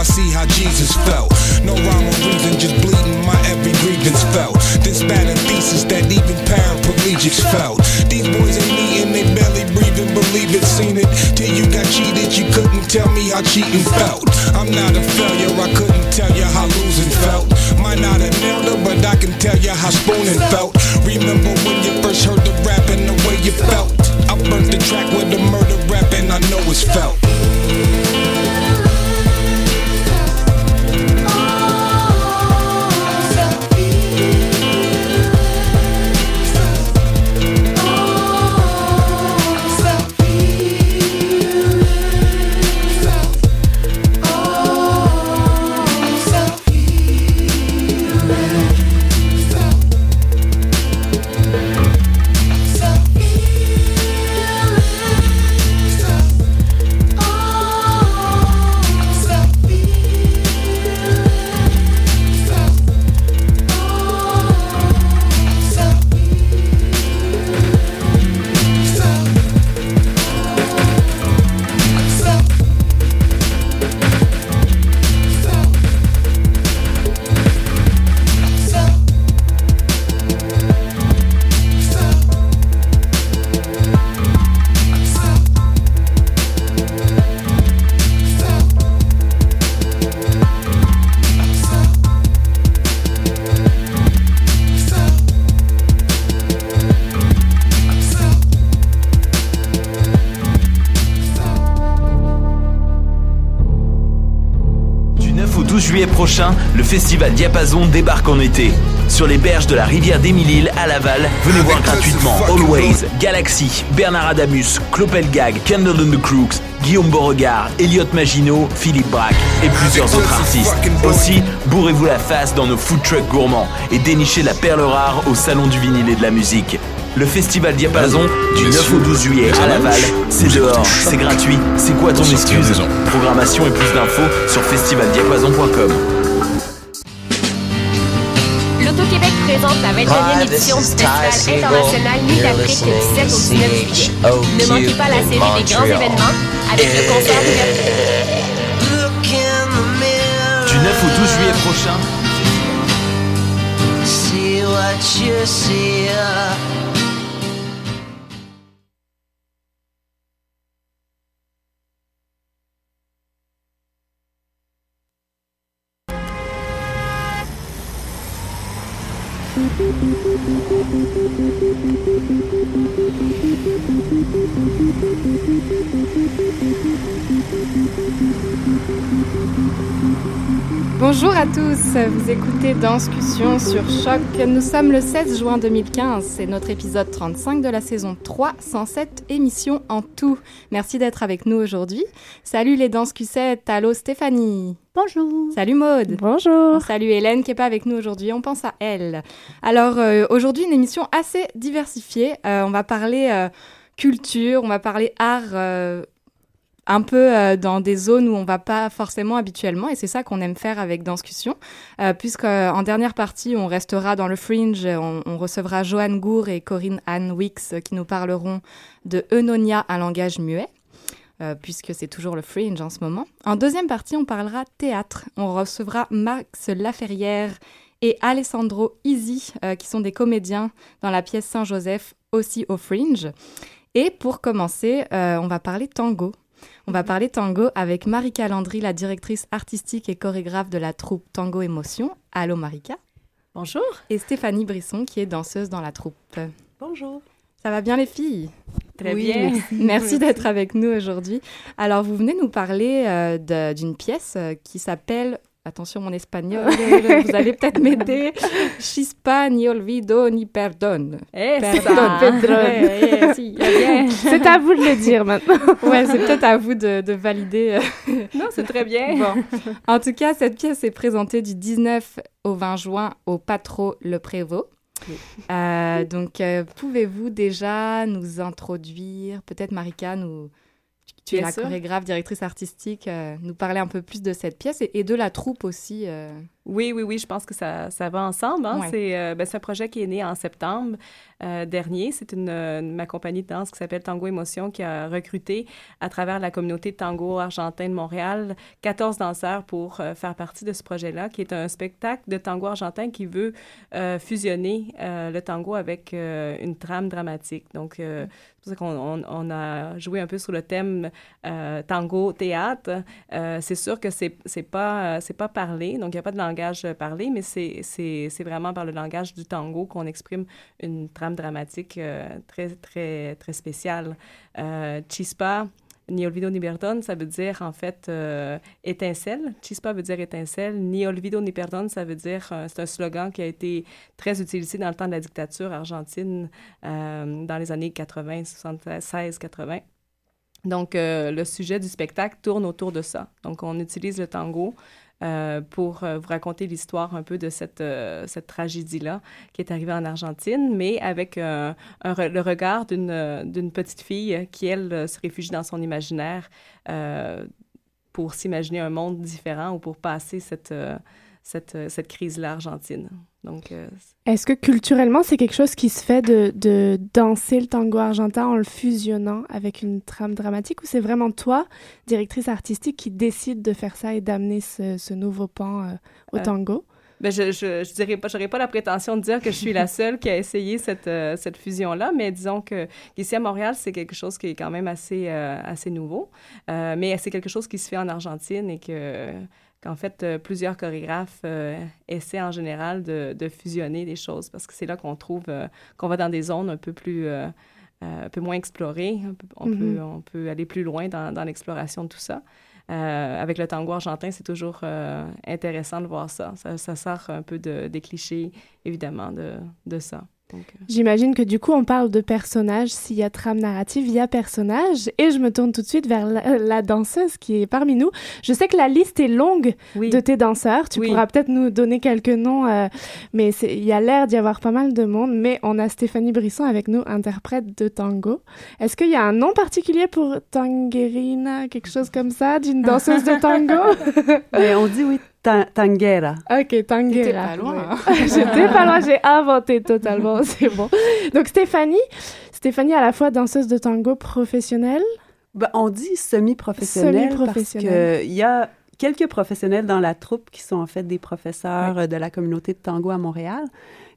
I see how Jesus felt. No rhyme or reason, just bleeding my every grievance felt. This bad a thesis that even paraplegics felt. These boys ain't eating, they barely breathing, believe it, seen it. Till you got cheated, you couldn't tell me how cheating felt. I'm not a failure, I couldn't tell you how losing felt. Might not have nailed her, but I can tell you how spooning felt. Remember when you first heard the rap and the way you felt? I burnt the track with the murder rap and I know it's felt. Prochain, le festival Diapason débarque en été. Sur les berges de la rivière d'Émile à Laval, venez voir gratuitement Always, Galaxy, Bernard Adamus, Clopelgag, Candle and the Crooks, Guillaume Beauregard, Elliot Maginot, Philippe Braque et plusieurs autres artistes. Aussi, bourrez-vous la face dans nos food trucks gourmands et dénichez la perle rare au Salon du vinyle et de la musique. Le festival Diapason du 9 au 12 juillet à Laval, c'est dehors, c'est gratuit, c'est quoi ton excuse Programmation et plus d'infos sur festivaldiapason.com. L'Auto-Québec présente la 21e édition du Festival international Nuit d'Afrique du 7 au 19 juillet. Ne manquez pas la série des grands événements avec le concert d'ouverture. Du 9 au 12 juillet prochain, See what you see. Bonjour à tous, vous écoutez Danscussion sur Choc. Nous sommes le 16 juin 2015, c'est notre épisode 35 de la saison 3, 107 émissions en tout. Merci d'être avec nous aujourd'hui. Salut les Danscusettes, allô Stéphanie. Bonjour. Salut Maude. Bonjour. Salut Hélène qui n'est pas avec nous aujourd'hui, on pense à elle. Alors euh, aujourd'hui une émission assez diversifiée, Euh, on va parler euh, culture, on va parler art euh, un peu euh, dans des zones où on va pas forcément habituellement et c'est ça qu'on aime faire avec Danscussion euh, puisque euh, dernière partie on restera dans le fringe on, recevra Joanne Gour et Corinne Anne Wicks euh, qui nous parleront de Eunonia un langage muet puisque c'est toujours le fringe en ce moment. En deuxième partie, on parlera théâtre. On recevra Max Laferrière et Alessandro Easy, qui sont des comédiens dans la pièce Saint-Joseph, aussi au fringe. Et pour commencer, on va parler tango. On va parler tango avec Marika Landry, la directrice artistique et chorégraphe de la troupe Tango Émotion. Allô Marika. Bonjour. Et Stéphanie Brisson, qui est danseuse dans la troupe. Bonjour. Ça va bien les filles? Très Oui, bien. merci. Merci d'être avec nous aujourd'hui. Alors, vous venez nous parler euh, d'une pièce euh, qui s'appelle, attention mon espagnol, vous allez peut-être m'aider, Chispa ni olvido ni perdon. Eh, Perdon. Eh, eh. C'est à vous de le dire maintenant. Ouais, c'est peut-être à vous de, de valider. euh, Non, c'est très bien. Bon. En tout cas, cette pièce est présentée du 19 au 20 juin au Patro Le Prévost. Euh, donc, euh, pouvez-vous déjà nous introduire, peut-être Marika, nous, tu es la sûr. chorégraphe, directrice artistique, euh, nous parler un peu plus de cette pièce et, et de la troupe aussi. euh. Oui, oui, oui, je pense que ça, ça va ensemble. Hein? C'est ben, un projet qui est né en septembre. Euh, dernier. C'est une, ma compagnie de danse qui s'appelle Tango Émotion qui a recruté à travers la communauté de tango argentin de Montréal 14 danseurs pour euh, faire partie de ce projet-là, qui est un spectacle de tango argentin qui veut euh, fusionner le tango avec une trame dramatique. Donc, c'est pour ça qu'on on, a joué un peu sur le thème tango théâtre. c'est sûr que c'est c'est pas c'est pas parlé, donc il n'y a pas de langage parlé, mais c'est vraiment par le langage du tango qu'on exprime une trame dramatique euh, très, très, très spéciale. Euh, Chispa, ni olvido ni perdón, ça veut dire en fait euh, étincelle. Chispa veut dire étincelle. Ni olvido ni perdón, ça veut dire, c'est un slogan qui a été très utilisé dans le temps de la dictature argentine dans les années 80, 76, 80. Donc, le sujet du spectacle tourne autour de ça. Donc, on utilise le tango euh, pour euh, vous raconter l'histoire un peu de cette, euh, cette tragédie-là qui est arrivée en Argentine, mais avec le regard d'une petite fille qui, elle, se réfugie dans son imaginaire pour s'imaginer un monde différent ou pour passer cette, cette, cette crise-là argentine. Donc, euh, Est-ce que culturellement, c'est quelque chose qui se fait de, de, danser le tango argentin en le fusionnant avec une trame dramatique ou c'est vraiment toi, directrice artistique, qui décide de faire ça et d'amener ce, ce, nouveau pan euh, au euh, tango? Ben je, je, je dirais pas, j'aurais pas la prétention de dire que je suis la seule qui a essayé cette, cette fusion-là, mais disons que ici à Montréal, c'est quelque chose qui est quand même assez, assez nouveau. mais c'est quelque chose qui se fait en Argentine et que qu'en fait, euh, plusieurs chorégraphes euh, essaient en général de, de, fusionner des choses parce que c'est là qu'on trouve euh, qu'on va dans des zones un peu plus, un peu moins explorées. On, peut, mm-hmm. on peut aller plus loin dans, dans l'exploration de tout ça. avec le tango argentin, c'est toujours intéressant de voir ça. ça. ça. sort un peu de, des clichés, évidemment, de, de ça. Euh, J'imagine que du coup, on parle de personnages. S'il y a trame narrative, il y a personnage. Et je me tourne tout de suite vers la, danseuse qui est parmi nous. Je sais que la liste est longue de tes danseurs. Tu pourras peut-être nous donner quelques noms, euh, mais il y a l'air d'y avoir pas mal de monde. Mais on a Stéphanie Brisson avec nous, interprète de tango. Est-ce qu'il y a un nom particulier pour Tangerina, quelque chose comme ça, d'une danseuse de tango? Mais On dit oui, Tanguera. Ok, Tanguera. J'étais pas loin. J'étais pas loin, j'ai inventé totalement, c'est bon. Donc Stéphanie, Stéphanie à la fois danseuse de tango professionnelle. Ben, on dit semi-professionnelle semi parce qu'il y a quelques professionnels dans la troupe qui sont en fait des professeurs de la communauté de tango à Montréal.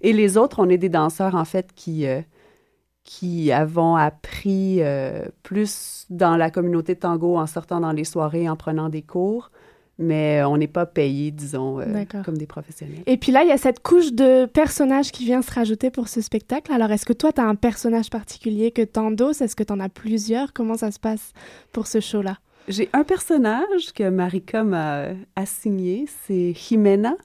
Et les autres, on est des danseurs en fait qui, euh, qui avons appris euh, plus dans la communauté de tango en sortant dans les soirées, en prenant des cours mais on n'est pas payé, disons, euh, comme des professionnels. Et puis là, il y a cette couche de personnages qui vient se rajouter pour ce spectacle. Alors, est-ce que toi, tu as un personnage particulier que t'endosses? Est-ce que tu en as plusieurs? Comment ça se passe pour ce show-là? J'ai un personnage que Marika m'a assigné, c'est Jimena.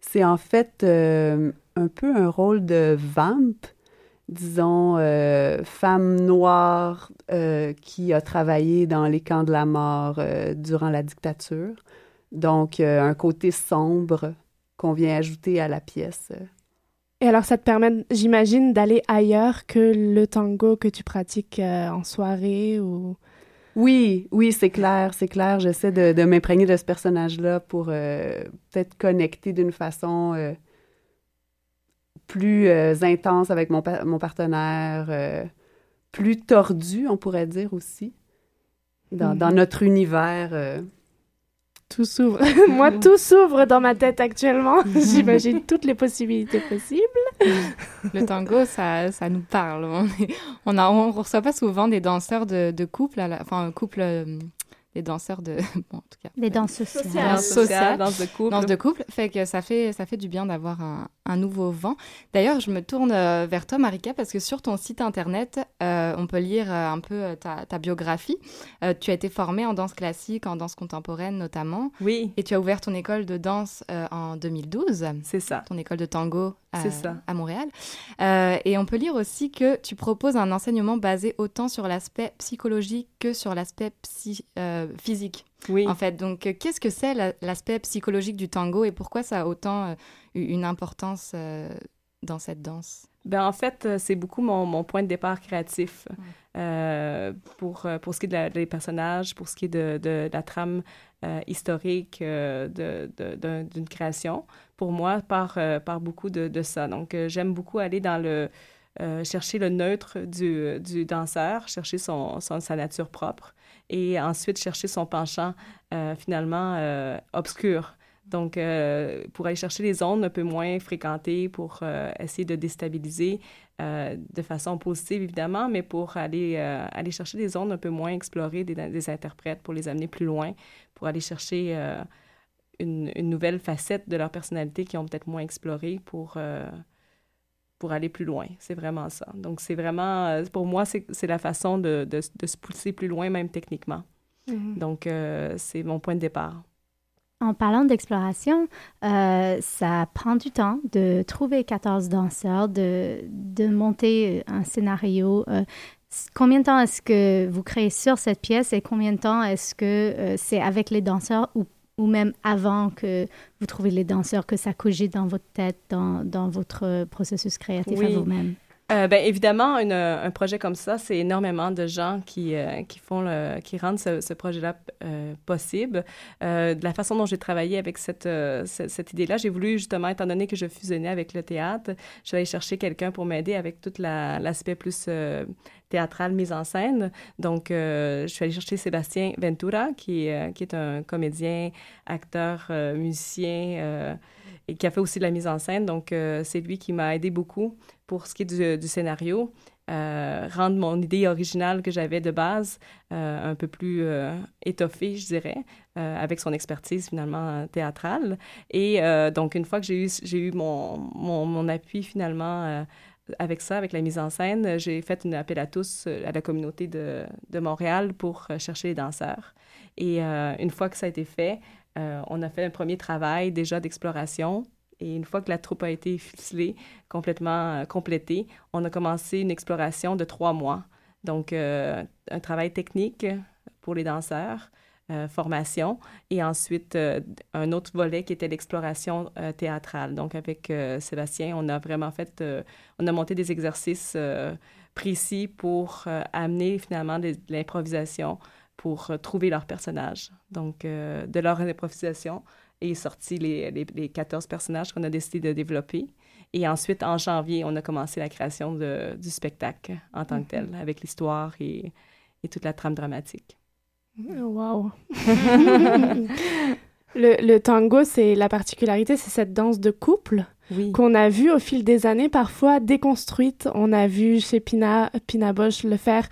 C'est en fait euh, un peu un rôle de vamp, disons, euh, femme noire qui a travaillé dans les camps de la mort durant la dictature. Donc, euh, un côté sombre qu'on vient ajouter à la pièce. Et alors, ça te permet, j'imagine, d'aller ailleurs que le tango que tu pratiques euh, en soirée ou... Oui, oui, c'est clair, c'est clair. J'essaie de, m'imprégner de ce personnage-là pour euh, peut-être connecter d'une façon plus intense avec mon, mon partenaire, plus tordu, on pourrait dire aussi, dans, dans mm-hmm. notre univers. Tout s'ouvre. Moi, tout s'ouvre dans ma tête actuellement. J'imagine toutes les possibilités possibles. Le tango, ça, ça nous parle. On ne on reçoit pas souvent des danseurs de, de couple, enfin, couple des danseurs de bon, en tout cas. Des danses sociales danse sociale danse de couple. Danse de couple. Fait que ça fait ça fait du bien d'avoir un, un, nouveau vent. D'ailleurs je me tourne euh, vers toi Marika parce que sur ton site internet euh, on peut lire euh, un peu ta, ta biographie. Tu as été formée en danse classique en danse contemporaine notamment. Oui. Et tu as ouvert ton école de danse en 2012 c'est ça. Ton école de tango ça. à Montréal et on peut lire aussi que tu proposes un enseignement basé autant sur l'aspect psychologique que sur l'aspect psy, euh, physique. Oui. En fait, donc euh, qu'est-ce que c'est l'aspect psychologique du tango et pourquoi ça a autant euh, une importance dans cette danse? Ben, en fait, c'est beaucoup mon, mon, point de départ créatif pour, pour ce qui est de des personnages, pour ce qui est de, de, la trame historique d'une création, pour moi, par beaucoup de, ça. Donc, j'aime beaucoup aller dans le... chercher le neutre du, du danseur, chercher son, sa nature propre et ensuite chercher son penchant finalement obscur. Donc, euh, pour aller chercher les zones un peu moins fréquentées, pour euh, essayer de déstabiliser euh, de façon positive, évidemment, mais pour aller, aller chercher des zones un peu moins explorées des, interprètes, pour les amener plus loin, pour aller chercher une, une, nouvelle facette de leur personnalité qui ont peut-être moins explorée pour, pour aller plus loin. C'est vraiment ça. Donc, c'est vraiment, pour moi, c'est la façon de, de, de, se pousser plus loin, même techniquement. Mm-hmm. Donc, c'est mon point de départ. En parlant d'exploration, euh, ça prend du temps de trouver 14 danseurs, de, de monter un scénario. Euh, combien de temps est-ce que vous créez sur cette pièce et combien de temps est-ce que euh, c'est avec les danseurs ou, ou, même avant que vous trouvez les danseurs, que ça cogite dans votre tête, dans, dans votre processus créatif à vous-même? Euh, ben, évidemment, une, un projet comme ça, c'est énormément de gens qui, euh, qui font le, qui rendent ce, projet-là euh, possible. Euh, de la façon dont j'ai travaillé avec cette, euh, cette, idée-là, j'ai voulu justement, étant donné que je fusionnais avec le théâtre, je suis allée chercher quelqu'un pour m'aider avec tout l'aspect plus théâtral, mise en scène. Donc, je suis allée chercher Sébastien Ventura, qui, qui est un comédien, acteur, musicien et qui a fait aussi de la mise en scène. Donc, euh, c'est lui qui m'a aidé beaucoup pour ce qui est du, scénario, euh, rendre mon idée originale que j'avais de base euh, un peu plus étoffée, je dirais, avec son expertise finalement théâtrale. Et donc, une fois que j'ai eu, mon, mon, mon, appui finalement avec ça, avec la mise en scène, j'ai fait un appel à tous, à la communauté de, de Montréal pour chercher les danseurs. Et une fois que ça a été fait, euh, on a fait un premier travail déjà d'exploration. Et une fois que la troupe a été ficelée, complètement euh, complétée, on a commencé une exploration de trois mois. Donc, euh, un travail technique pour les danseurs, formation, et ensuite un autre volet qui était l'exploration théâtrale. Donc, avec Sébastien, on a vraiment fait, on a monté des exercices précis pour amener finalement de l'improvisation pour euh, trouver leur personnage. Donc, euh, de leur improvisation est sorti les, les, 14 personnages qu'on a décidé de développer. Et ensuite, en janvier, on a commencé la création de, du spectacle en tant que tel, mhm. avec l'histoire et, et, toute la trame dramatique. Wow! le, le, tango, c'est la particularité, c'est cette danse de couple qu'on a vu au fil des années, parfois déconstruite. On a vu chez Pina, Pina Bosch le faire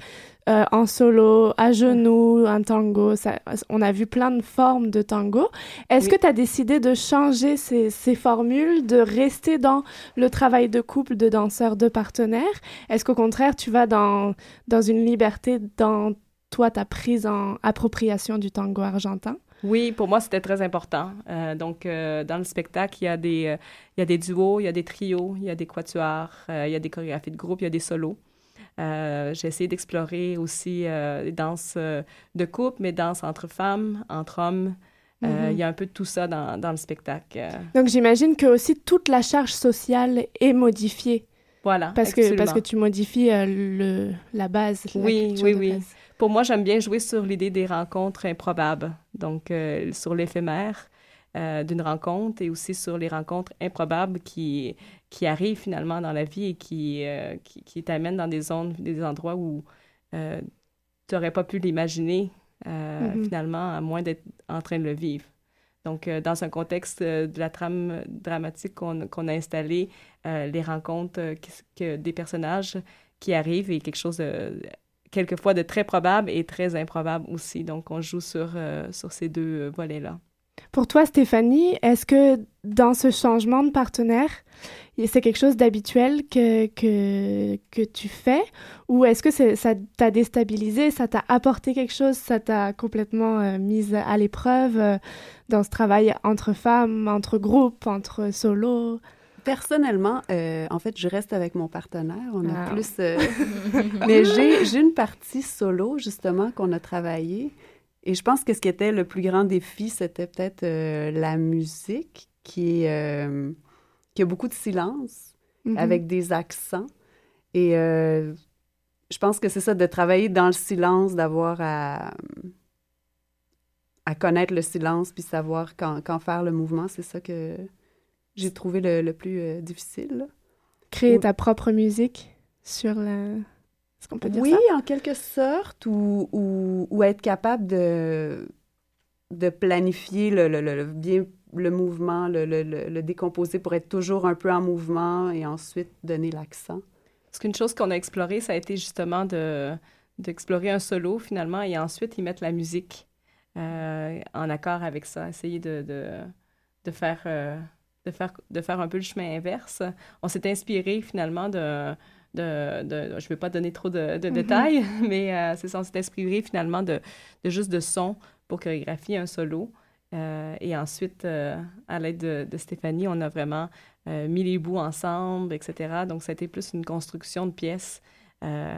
euh, en solo, à genoux, un tango. on a vu plein de formes de tango. Est-ce que tu as décidé de changer ces, formules, de rester dans le travail de couple, de danseur, de partenaire Est-ce qu'au contraire, tu vas dans, dans une liberté dans toi, ta prise en appropriation du tango argentin? Oui, pour moi, c'était très important. Euh, donc, euh, dans le spectacle, il y, a des, il y a des duos, il y a des trios, il y a des quatuors, il y a des chorégraphies de groupe, il y a des solos. Euh, j'ai essayé d'explorer aussi euh, les danses euh, de couple, mais danses entre femmes, entre hommes. Mm-hmm. Il y a un peu de tout ça dans, dans le spectacle. Donc j'imagine que aussi toute la charge sociale est modifiée. Voilà, parce que parce que tu modifies le, la base. Oui, oui, oui. Pour moi, j'aime bien jouer sur l'idée des rencontres improbables, donc sur l'éphémère. D'une rencontre et aussi sur les rencontres improbables qui, qui arrivent finalement dans la vie et qui, euh, qui, qui t'amènent dans des zones, des endroits où euh, tu n'aurais pas pu l'imaginer euh, mm-hmm. finalement, à moins d'être en train de le vivre. Donc, dans un contexte de la trame dramatique qu'on a installé, les rencontres que, des personnages qui arrivent et quelque chose de, quelquefois de très probable et très improbable aussi. Donc, on joue sur, sur ces deux volets-là. Pour toi, Stéphanie, est-ce que dans ce changement de partenaire, c'est quelque chose d'habituel que, que, que, tu fais? Ou est-ce que ça t'a déstabilisé, ça t'a apporté quelque chose, ça t'a complètement euh, mise à l'épreuve euh, dans ce travail entre femmes, entre groupes, entre solos? Personnellement, euh, en fait, je reste avec mon partenaire. On a ah. plus. Mais j'ai une partie solo, justement, qu'on a travaillé. Et je pense que ce qui était le plus grand défi, c'était peut-être la musique, qui est il y a beaucoup de silence mm-hmm. avec des accents. Et euh, je pense que c'est ça, de travailler dans le silence, d'avoir à, à connaître le silence puis savoir quand, quand faire le mouvement. C'est ça que j'ai trouvé le, le plus euh, difficile. Créer ta propre musique sur la... Est-ce qu'on peut dire oui, en quelque sorte, ou, ou, ou, être capable de, de planifier le, le, le bien le mouvement, le, le, décomposer pour être toujours un peu en mouvement et ensuite donner l'accent? Parce qu'une chose qu'on a explorée, ça a été justement de d'explorer un solo finalement et ensuite y mettre la musique euh, en accord avec ça, essayer de, de, de faire, euh, de, faire, de faire un peu le chemin inverse. On s'est inspiré finalement de, de, de, je ne vais pas donner trop de, de mm-hmm. détails, mais euh, c'est ça, on s'est inspiré finalement de, de juste de son pour chorégraphier un solo. Euh, et ensuite, euh, à l'aide de, Stéphanie, on a vraiment euh, mis les bouts ensemble, etc. Donc, ça a été plus une construction de pièces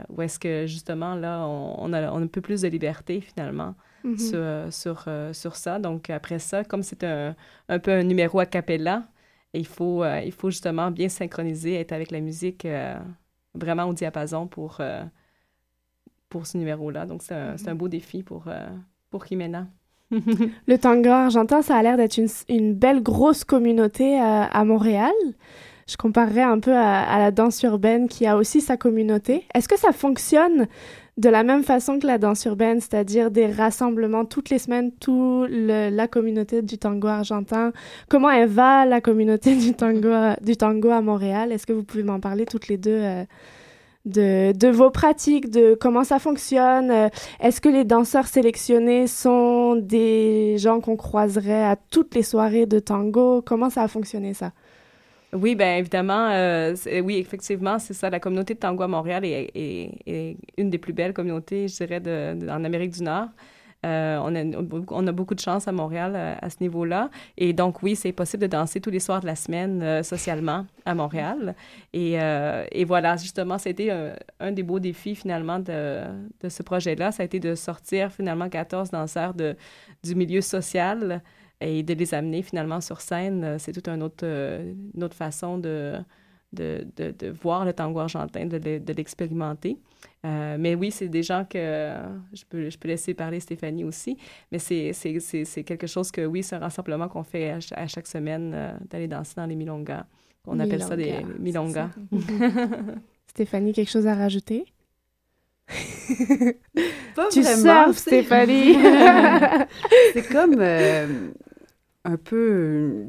où est-ce que, justement, là, on, a, un peu plus de liberté, finalement, mm-hmm. sur, sur, ça. Donc, après ça, comme c'est un, un, peu un numéro a cappella, il faut, il faut justement bien synchroniser, être avec la musique vraiment au diapason pour, pour ce numéro-là. Donc, c'est un, un, beau défi pour, pour Jimena. le tango argentin, ça a l'air d'être une, belle grosse communauté euh, à, Montréal. Je comparerais un peu à, la danse urbaine qui a aussi sa communauté. Est-ce que ça fonctionne de la même façon que la danse urbaine, c'est-à-dire des rassemblements toutes les semaines, toute la communauté du tango argentin. Comment elle va, la communauté du tango, du tango à Montréal? Est-ce que vous pouvez m'en parler toutes les deux euh, de, vos pratiques, de comment ça fonctionne? Euh, est-ce que les danseurs sélectionnés sont des gens qu'on croiserait à toutes les soirées de tango? Comment ça a fonctionné ça? Oui, bien évidemment, euh, oui, effectivement, c'est ça. La communauté de tango à Montréal est, une des plus belles communautés, je dirais, en Amérique du Nord. Euh, on, a, beaucoup de chance à Montréal euh, à, ce niveau-là. Et donc, oui, c'est possible de danser tous les soirs de la semaine socialement à Montréal. Et, voilà, justement, c'était un, des beaux défis finalement de, ce projet-là. Ça a été de sortir finalement 14 danseurs du milieu social et de les amener finalement sur scène. C'est toute une autre, une autre façon de, de, de, de, voir le tango argentin, de l'expérimenter. Euh, mais oui, c'est des gens que je peux, je peux laisser parler Stéphanie aussi, mais c'est quelque chose que, oui, c'est un rassemblement qu'on fait à, chaque semaine, euh, d'aller danser dans les milongas. On appelle ça des milongas. Stéphanie, quelque chose à rajouter? Pas tu vraiment. Stéphanie. c'est comme euh, un peu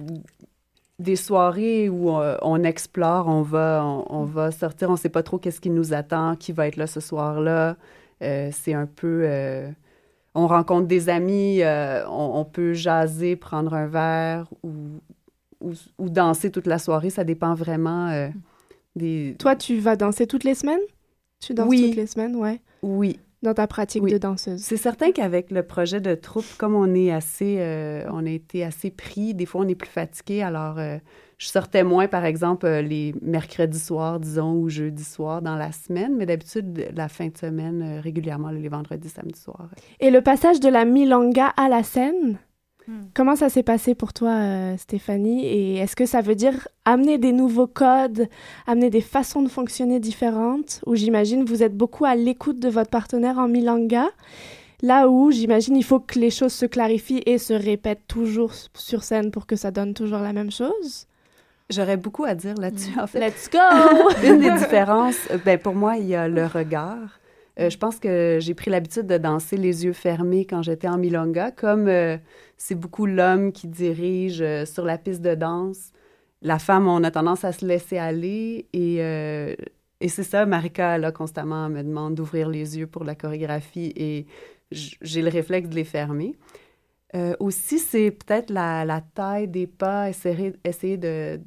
des soirées où euh, on, explore, on va, on, va sortir, on ne sait pas trop qu'est-ce qui nous attend, qui va être là ce soir-là. Euh, c'est un peu... Euh, on rencontre des amis, on, peut jaser, prendre un verre ou, ou, danser toute la soirée. Ça dépend vraiment des... Toi, tu vas danser toutes les semaines? Tu danses toutes les semaines, ouais. Oui dans ta pratique de danseuse. C'est certain qu'avec le projet de troupe, comme on est assez, euh, on a été assez pris, des fois on est plus fatigué. Alors, euh, je sortais moins, par exemple, euh, les mercredis soirs, disons, ou jeudi soir dans la semaine, mais d'habitude la fin de semaine régulièrement les vendredis, samedi soir. Et le passage de la milanga à la scène. Comment ça s'est passé pour toi, euh, Stéphanie? Et est-ce que ça veut dire amener des nouveaux codes, amener des façons de fonctionner différentes? Ou j'imagine vous êtes beaucoup à l'écoute de votre partenaire en milanga, là où j'imagine il faut que les choses se clarifient et se répètent toujours sur scène pour que ça donne toujours la même chose? J'aurais beaucoup à dire là-dessus, en fait. Let's go! Une des différences, euh, ben, pour moi, il y a le regard. Euh, je pense que j'ai pris l'habitude de danser les yeux fermés quand j'étais en milonga, comme c'est beaucoup l'homme qui dirige euh, sur la piste de danse. La femme, on a tendance à se laisser aller et, euh, et c'est ça, Marika, là, constamment, me demande d'ouvrir les yeux pour la chorégraphie et j'ai le réflexe de les fermer. Euh, aussi, c'est peut-être la, la, taille des pas, essayer, essayer de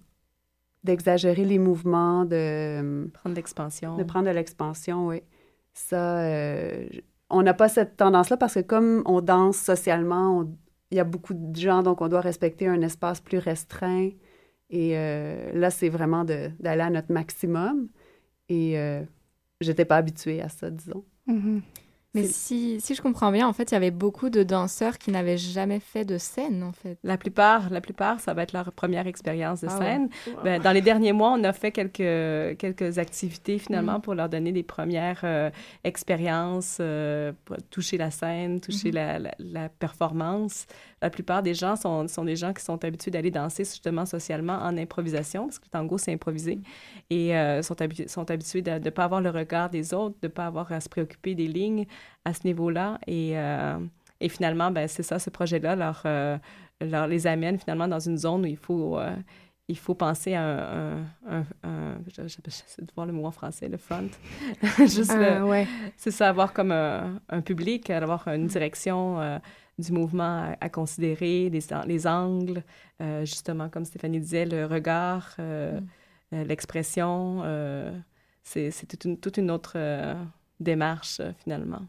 d'exagérer les mouvements, de prendre l'expansion. De prendre de l'expansion, oui. Ça, on n'a pas cette tendance-là parce que comme on danse socialement, il y a beaucoup de gens, donc on doit respecter un espace plus restreint. Et euh, là, c'est vraiment d'aller à notre maximum. Et euh, j'étais pas habituée à ça, disons. Mm-hmm. Mais si, si je comprends bien, en fait, il y avait beaucoup de danseurs qui n'avaient jamais fait de scène, en fait. La plupart, la plupart, ça va être leur première expérience de ah scène. Ben, dans les derniers mois, on a fait quelques, quelques activités, finalement, mm. pour leur donner des premières euh, expériences, euh, pour toucher la scène, toucher mm-hmm. la, la, performance. La plupart des gens sont, sont des gens qui sont habitués d'aller danser, justement, socialement, en improvisation, parce que le tango, c'est improvisé, et euh, sont, sont habitués de ne pas avoir le regard des autres, de ne pas avoir à se préoccuper des lignes à ce niveau-là. Et, euh, et finalement, ben, c'est ça, ce projet-là leur, euh, leur, les amène finalement dans une zone où il faut, il faut penser à un, j'essaie de voir le mot en français, le front. Juste ah, ouais. C'est ça, avoir comme un, public, avoir une direction du mouvement à, considérer, les, les angles, justement, comme Stéphanie disait, le regard, mm. l'expression. c'est toute une, toute une autre démarche, finalement.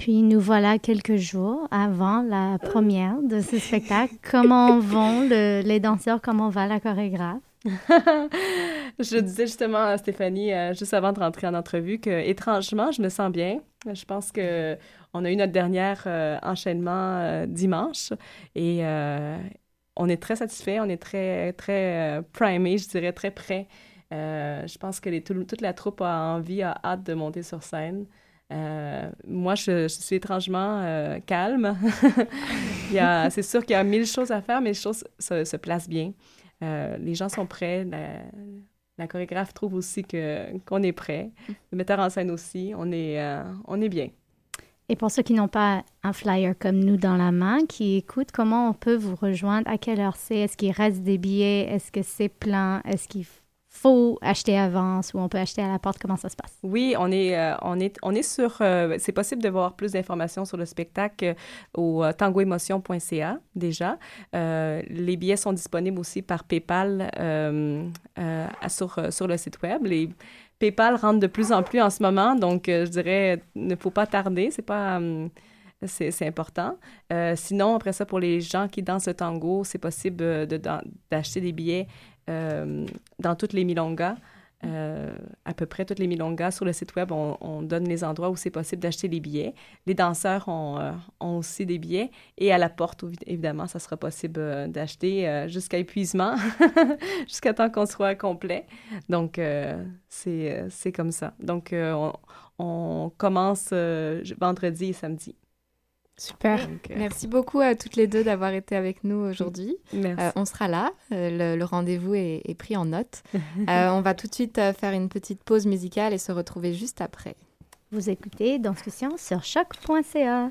Puis nous voilà quelques jours avant la première de ce spectacle. Comment vont les danseurs? Comment va la chorégraphe? je disais justement à Stéphanie, euh, juste avant de rentrer en entrevue, que étrangement, je me sens bien. Je pense que on a eu notre dernier euh, enchaînement euh, dimanche et on est très satisfait, on est très, très primé, je dirais, très prêt. je pense que toute la troupe a envie, a hâte de monter sur scène. Euh, moi, je, suis étrangement euh, calme. c'est sûr qu'il y a mille choses à faire, mais les choses se, placent bien. Euh, les gens sont prêts. La, chorégraphe trouve aussi que, qu'on est prêt. Le metteur en scène aussi. On est, on est bien. Et pour ceux qui n'ont pas un flyer comme nous dans la main, qui écoutent, comment on peut vous rejoindre? À quelle heure c'est? Est-ce qu'il reste des billets? Est-ce que c'est plein? Est-ce qu'il faut acheter avance ou on peut acheter à la porte? Comment ça se passe? Oui, on est, euh, on est, on est sur... Euh, c'est possible de voir plus d'informations sur le spectacle euh, au tangoémotion.ca déjà. les billets sont disponibles aussi par PayPal sur, sur le site web. Les PayPal rentre de plus en plus en ce moment, donc je dirais, ne faut pas tarder. C'est pas... c'est important. sinon, après ça, pour les gens qui dansent le tango, c'est possible d'acheter des billets dans toutes les milongas. Euh, à peu près toutes les milongas. Sur le site web, on, donne les endroits où c'est possible d'acheter les billets. Les danseurs ont, euh, ont, aussi des billets. Et à la porte, évidemment, ça sera possible d'acheter jusqu'à épuisement, jusqu'à temps qu'on soit complet. Donc, c'est comme ça. Donc, on, on commence vendredi et samedi. Super. Euh, Merci beaucoup à toutes les deux d'avoir été avec nous aujourd'hui. Euh, on sera là. Euh, le, rendez-vous est, pris en note. on va tout de suite faire une petite pause musicale et se retrouver juste après. Vous écoutez Discussion sur choc.ca.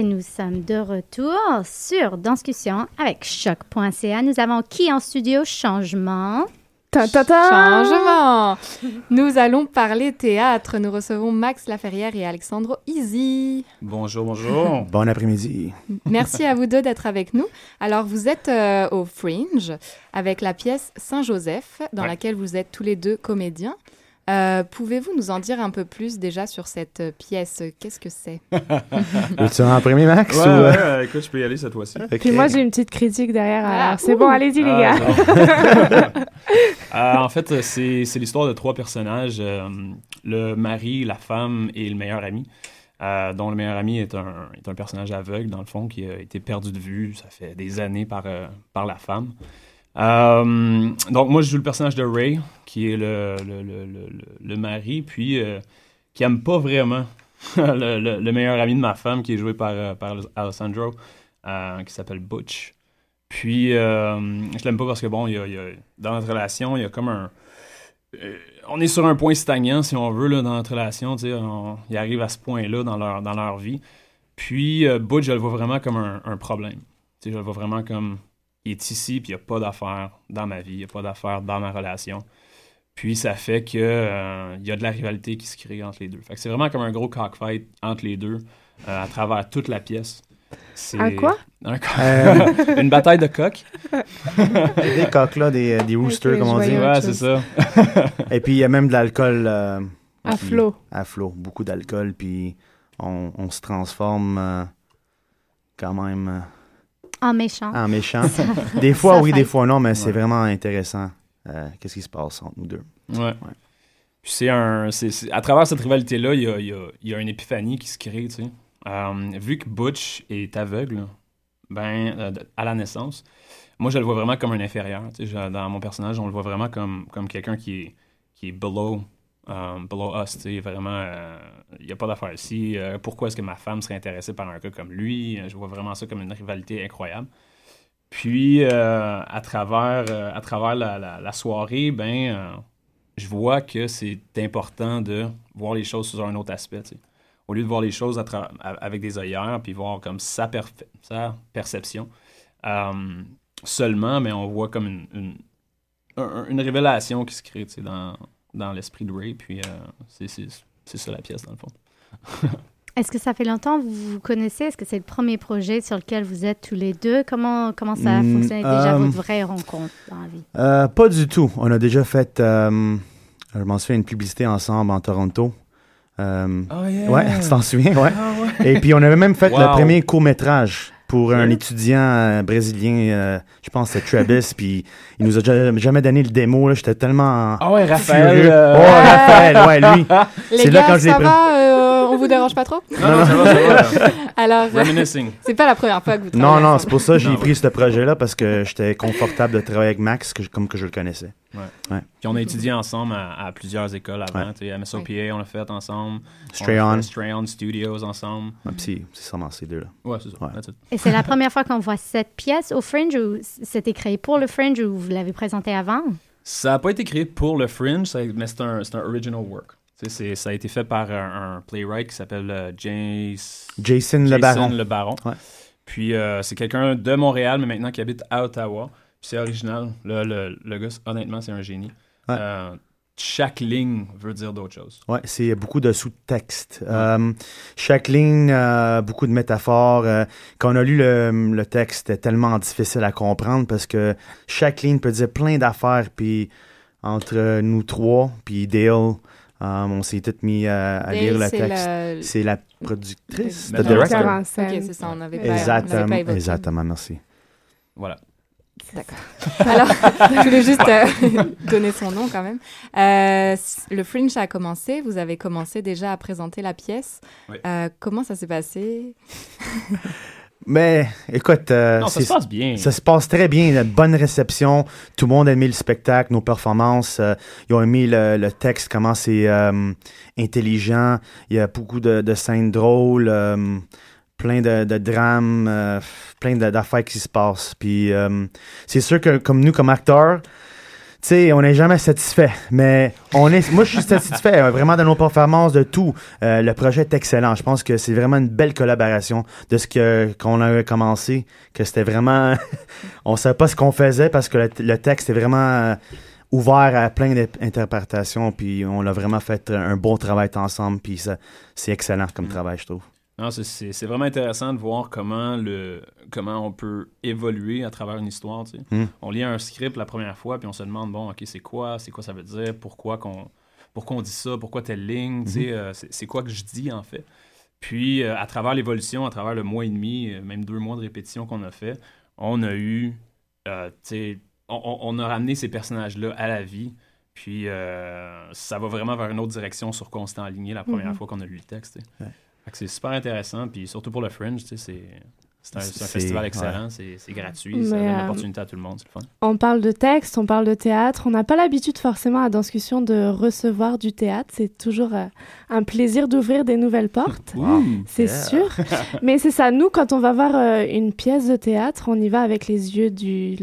Et nous sommes de retour sur Danscussion avec choc.ca. Nous avons qui en studio? Changement. Ta, ta, ta. Changement Nous allons parler théâtre. Nous recevons Max Laferrière et Alexandro Easy. Bonjour, bonjour. bon après-midi. Merci à vous deux d'être avec nous. Alors, vous êtes euh, au Fringe avec la pièce Saint-Joseph, dans laquelle vous êtes tous les deux comédiens. Euh, pouvez-vous nous en dire un peu plus déjà sur cette pièce? Qu'est-ce que c'est? Tu en premier, Max ouais, euh? écoute, je peux y aller cette fois-ci. Puis moi, j'ai une petite critique derrière. Ah, c'est bon, allez-y, les ah, gars. Euh, en fait, c'est l'histoire de trois personnages le mari, la femme et le meilleur ami. dont le meilleur ami est un, est un personnage aveugle, dans le fond, qui a été perdu de vue, ça fait des années par, par la femme. Euh, donc, moi, je joue le personnage de Ray, qui est le, le, le, le mari, puis euh, qui aime pas vraiment le, meilleur ami de ma femme, qui est joué par, euh, par Alessandro, qui s'appelle Butch. Puis, je l'aime pas parce que, bon, il y a, dans notre relation, il y a comme un. on est sur un point stagnant, si on veut, là, dans notre relation. On, ils arrivent à ce point-là dans leur, dans leur vie. Puis, Butch, je le vois vraiment comme un, problème. je le vois vraiment comme est ici, puis il n'y a pas d'affaires dans ma vie, il n'y a pas d'affaires dans ma relation. Puis ça fait que euh, il y a de la rivalité qui se crée entre les deux. Fait que c'est vraiment comme un gros cockfight entre les deux euh, à travers toute la pièce. Un quoi? Euh, une bataille de coqs. des coqs, là, des, des roosters, comme on dit. Ouais, c'est ça. Et puis il y a même de l'alcool. à flot. À flot, beaucoup d'alcool, puis on, on, se transforme quand même en méchant. En méchant. des fois, oui, des fois, non, mais c'est vraiment intéressant. Euh, qu'est-ce qui se passe entre nous deux? Ouais. Puis c'est un. c'est à travers cette rivalité-là, il y a, y, a, y a, une épiphanie qui se crée, tu sais. Euh, vu que Butch est aveugle, ben, euh, à la naissance, moi, je le vois vraiment comme un inférieur. Tu sais, dans mon personnage, on le voit vraiment comme, comme quelqu'un qui est, qui est below Um, below us, tu sais, vraiment, il euh, n'y a pas d'affaire ici. Euh, pourquoi est-ce que ma femme serait intéressée par un gars comme lui? Je vois vraiment ça comme une rivalité incroyable. Puis, euh, à travers, à travers la, soirée, ben, je vois que c'est important de voir les choses sous un autre aspect, Au lieu de voir les choses avec des œillères, puis voir comme sa, sa perception seulement, mais on voit comme une, une, révélation qui se crée, dans dans l'esprit de Ray. Puis euh, c'est ça la pièce, dans le fond. Est-ce que ça fait longtemps que vous vous connaissez? Est-ce que c'est le premier projet sur lequel vous êtes tous les deux? Comment, comment ça a mm, fonctionné déjà, euh, votre vraie rencontre dans la vie? Euh, pas du tout. On a déjà fait, je m'en souviens, une publicité ensemble en Toronto. Euh, oh yeah. Ouais, tu t'en souviens, ouais. Ah, ouais. Et puis on avait même fait le premier court-métrage pour un étudiant euh, brésilien, euh, je pense que c'est Travis, puis il nous a jamais donné le démo. J'étais tellement. Ah ouais, Raphaël. Euh, oh, Raphaël, ouais, lui. c'est là quand je l'ai pris on vous dérange pas trop? Non, non, ça va, ça va. Alors, c'est pas la première fois que vous travaillez. Non, non, c'est pour ça que j'ai pris ce projet-là parce que j'étais confortable de travailler avec Max comme que je le connaissais. Ouais. ouais. Puis on a étudié ensemble à, plusieurs écoles avant. Ouais. MSOPA, on l'a fait ensemble. Strayon. Strayon Studios ensemble. Ouais, puis c'est sûrement ces deux-là. Ouais, c'est ça. Et c'est la première fois qu'on voit cette pièce au Fringe ou c'était créé pour le Fringe ou vous l'avez présenté avant? Ça n'a pas été créé pour le Fringe, mais c'est un, un original work ça a été fait par un, playwright qui s'appelle euh, Jason, Le Baron. Le Baron. Puis euh, c'est quelqu'un de Montréal, mais maintenant qui habite à Ottawa. C'est original. Le, le, le, gars, honnêtement, c'est un génie. Euh, chaque ligne veut dire d'autres choses. Ouais, c'est beaucoup de sous-texte. chaque ligne, beaucoup de métaphores. quand on a lu le, le texte, c'était tellement difficile à comprendre parce que chaque ligne peut dire plein d'affaires. Puis entre nous trois, puis Dale, on s'est tous mis à, lire le texte. C'est la productrice, le directeur. Ok, c'est ça, on n'avait pas, exactement, exactement, merci. Voilà. D'accord. Alors, je voulais juste euh, donner son nom quand même. Euh, le Fringe a commencé. Vous avez commencé déjà à présenter la pièce. Euh, comment ça s'est passé? Mais écoute, euh, ça se passe bien. Ça se passe très bien. Une bonne réception. Tout le monde a aimé le spectacle, nos performances. Euh, ils ont aimé le, texte, comment c'est euh, intelligent. Il y a beaucoup de, scènes drôles, plein de, drames, plein d'affaires qui se passent. Puis c'est sûr que comme nous, comme acteurs, sais, on n'est jamais satisfait, mais on est, moi, je suis satisfait euh, vraiment de nos performances, de tout. Euh, le projet est excellent. Je pense que c'est vraiment une belle collaboration de ce que qu'on a commencé, que c'était vraiment, on savait pas ce qu'on faisait parce que le, texte est vraiment euh, ouvert à plein d'interprétations, puis on a vraiment fait un bon travail ensemble, puis c'est excellent comme mm. travail, je trouve. Non, c'est vraiment intéressant de voir comment, le, comment on peut évoluer à travers une histoire. Hmm. On lit un script la première fois, puis on se demande, bon, OK, c'est quoi? C'est quoi ça veut dire? Pourquoi qu'on pourquoi on dit ça? Pourquoi telle ligne? Hmm. Euh, c'est quoi que je dis, en fait? Puis, euh, à travers l'évolution, à travers le mois et demi, euh, même deux mois de répétition qu'on a fait, on a eu, on, on, a ramené ces personnages-là à la vie. Puis, ça va vraiment vers une autre direction sur quoi on s'était aligné la première hmm. fois qu'on a lu le texte. C'est super intéressant, puis surtout pour le Fringe, c'est c'est un, festival excellent, c'est gratuit, ça donne euh, l'opportunité à tout le monde, c'est le fun. On parle de texte, on parle de théâtre. On n'a pas l'habitude forcément à Danscussion de recevoir du théâtre. C'est toujours euh, un plaisir d'ouvrir des nouvelles portes, c'est sûr. Mais c'est ça, nous, quand on va voir euh, une pièce de théâtre, on y va avec les yeux du,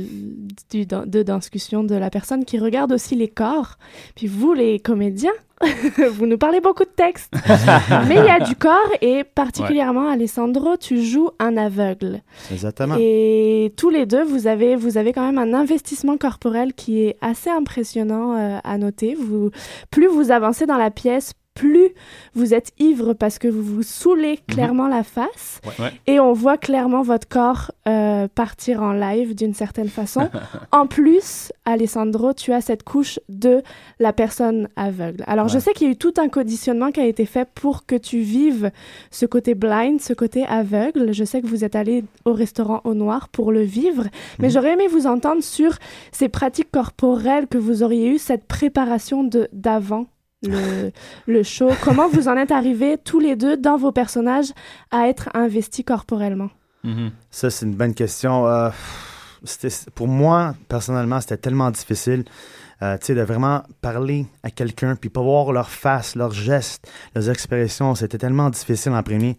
du, de Danscussion de la personne qui regarde aussi les corps. Puis vous, les comédiens, vous nous parlez beaucoup de texte. Mais il y a du corps et particulièrement, Alessandro, tu joues un aveugle. Exactement. Et tous les deux, vous avez, vous avez quand même un investissement corporel qui est assez impressionnant euh, à noter. Vous, plus vous avancez dans la pièce, plus vous êtes ivre parce que vous vous saoulez mhm. clairement la face et on voit clairement votre corps euh, partir en live d'une certaine façon. en plus, Alessandro, tu as cette couche de la personne aveugle. Alors je sais qu'il y a eu tout un conditionnement qui a été fait pour que tu vives ce côté blind, ce côté aveugle. Je sais que vous êtes allé au restaurant au noir pour le vivre, mais mhm. j'aurais aimé vous entendre sur ces pratiques corporelles que vous auriez eu, cette préparation d'avant le, le show. Comment vous en êtes arrivés tous les deux dans vos personnages à être investis corporellement? Mm-hmm. Ça, c'est une bonne question. Euh, pour moi, personnellement, c'était tellement difficile. Euh, de vraiment parler à quelqu'un puis pas voir leur face, leurs gestes, leurs expressions, c'était tellement difficile en premier.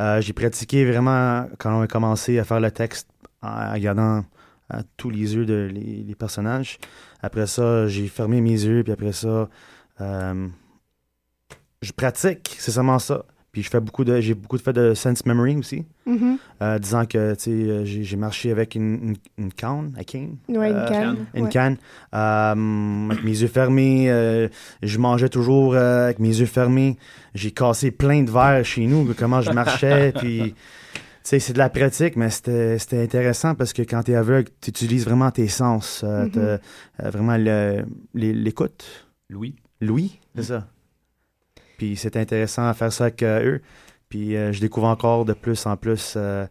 Euh, j'ai pratiqué vraiment quand on a commencé à faire le texte en regardant à tous les yeux de les personnages. Après ça, j'ai fermé mes yeux puis après ça, euh, je pratique, c'est seulement ça. Puis je fais beaucoup de, j'ai beaucoup de fait de sense memory aussi, mm-hmm. euh, disant que tu sais, euh, j'ai, marché avec une, une, canne, une canne, ouais, une canne, une canne, avec mes yeux fermés. je mangeais toujours avec mes yeux fermés. J'ai cassé plein de verres chez nous, comment je marchais, puis tu sais, c'est de la pratique, mais c'était, c'était intéressant parce que quand tu es aveugle, tu utilises vraiment tes sens, mm-hmm. vraiment l'écoute. Louis. Louis, c'est ça. Puis c'est intéressant à faire ça avec euh, eux. Puis euh, je découvre encore de plus en plus euh,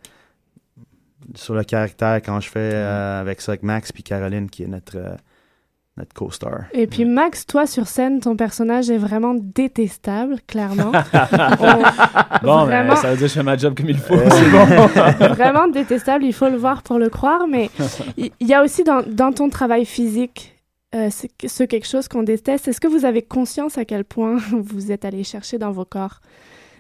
sur le caractère quand je fais avec ça avec Max puis Caroline qui est notre notre co-star. Et puis Max, toi sur scène, ton personnage est vraiment détestable, clairement. bon, vraiment... ça veut dire que je fais ma job comme il faut, c'est bon. vraiment détestable, il faut le voir pour le croire, mais il y, a aussi dans, dans ton travail physique euh, ce quelque chose qu'on déteste. Est-ce que vous avez conscience à quel point vous êtes allé chercher dans vos corps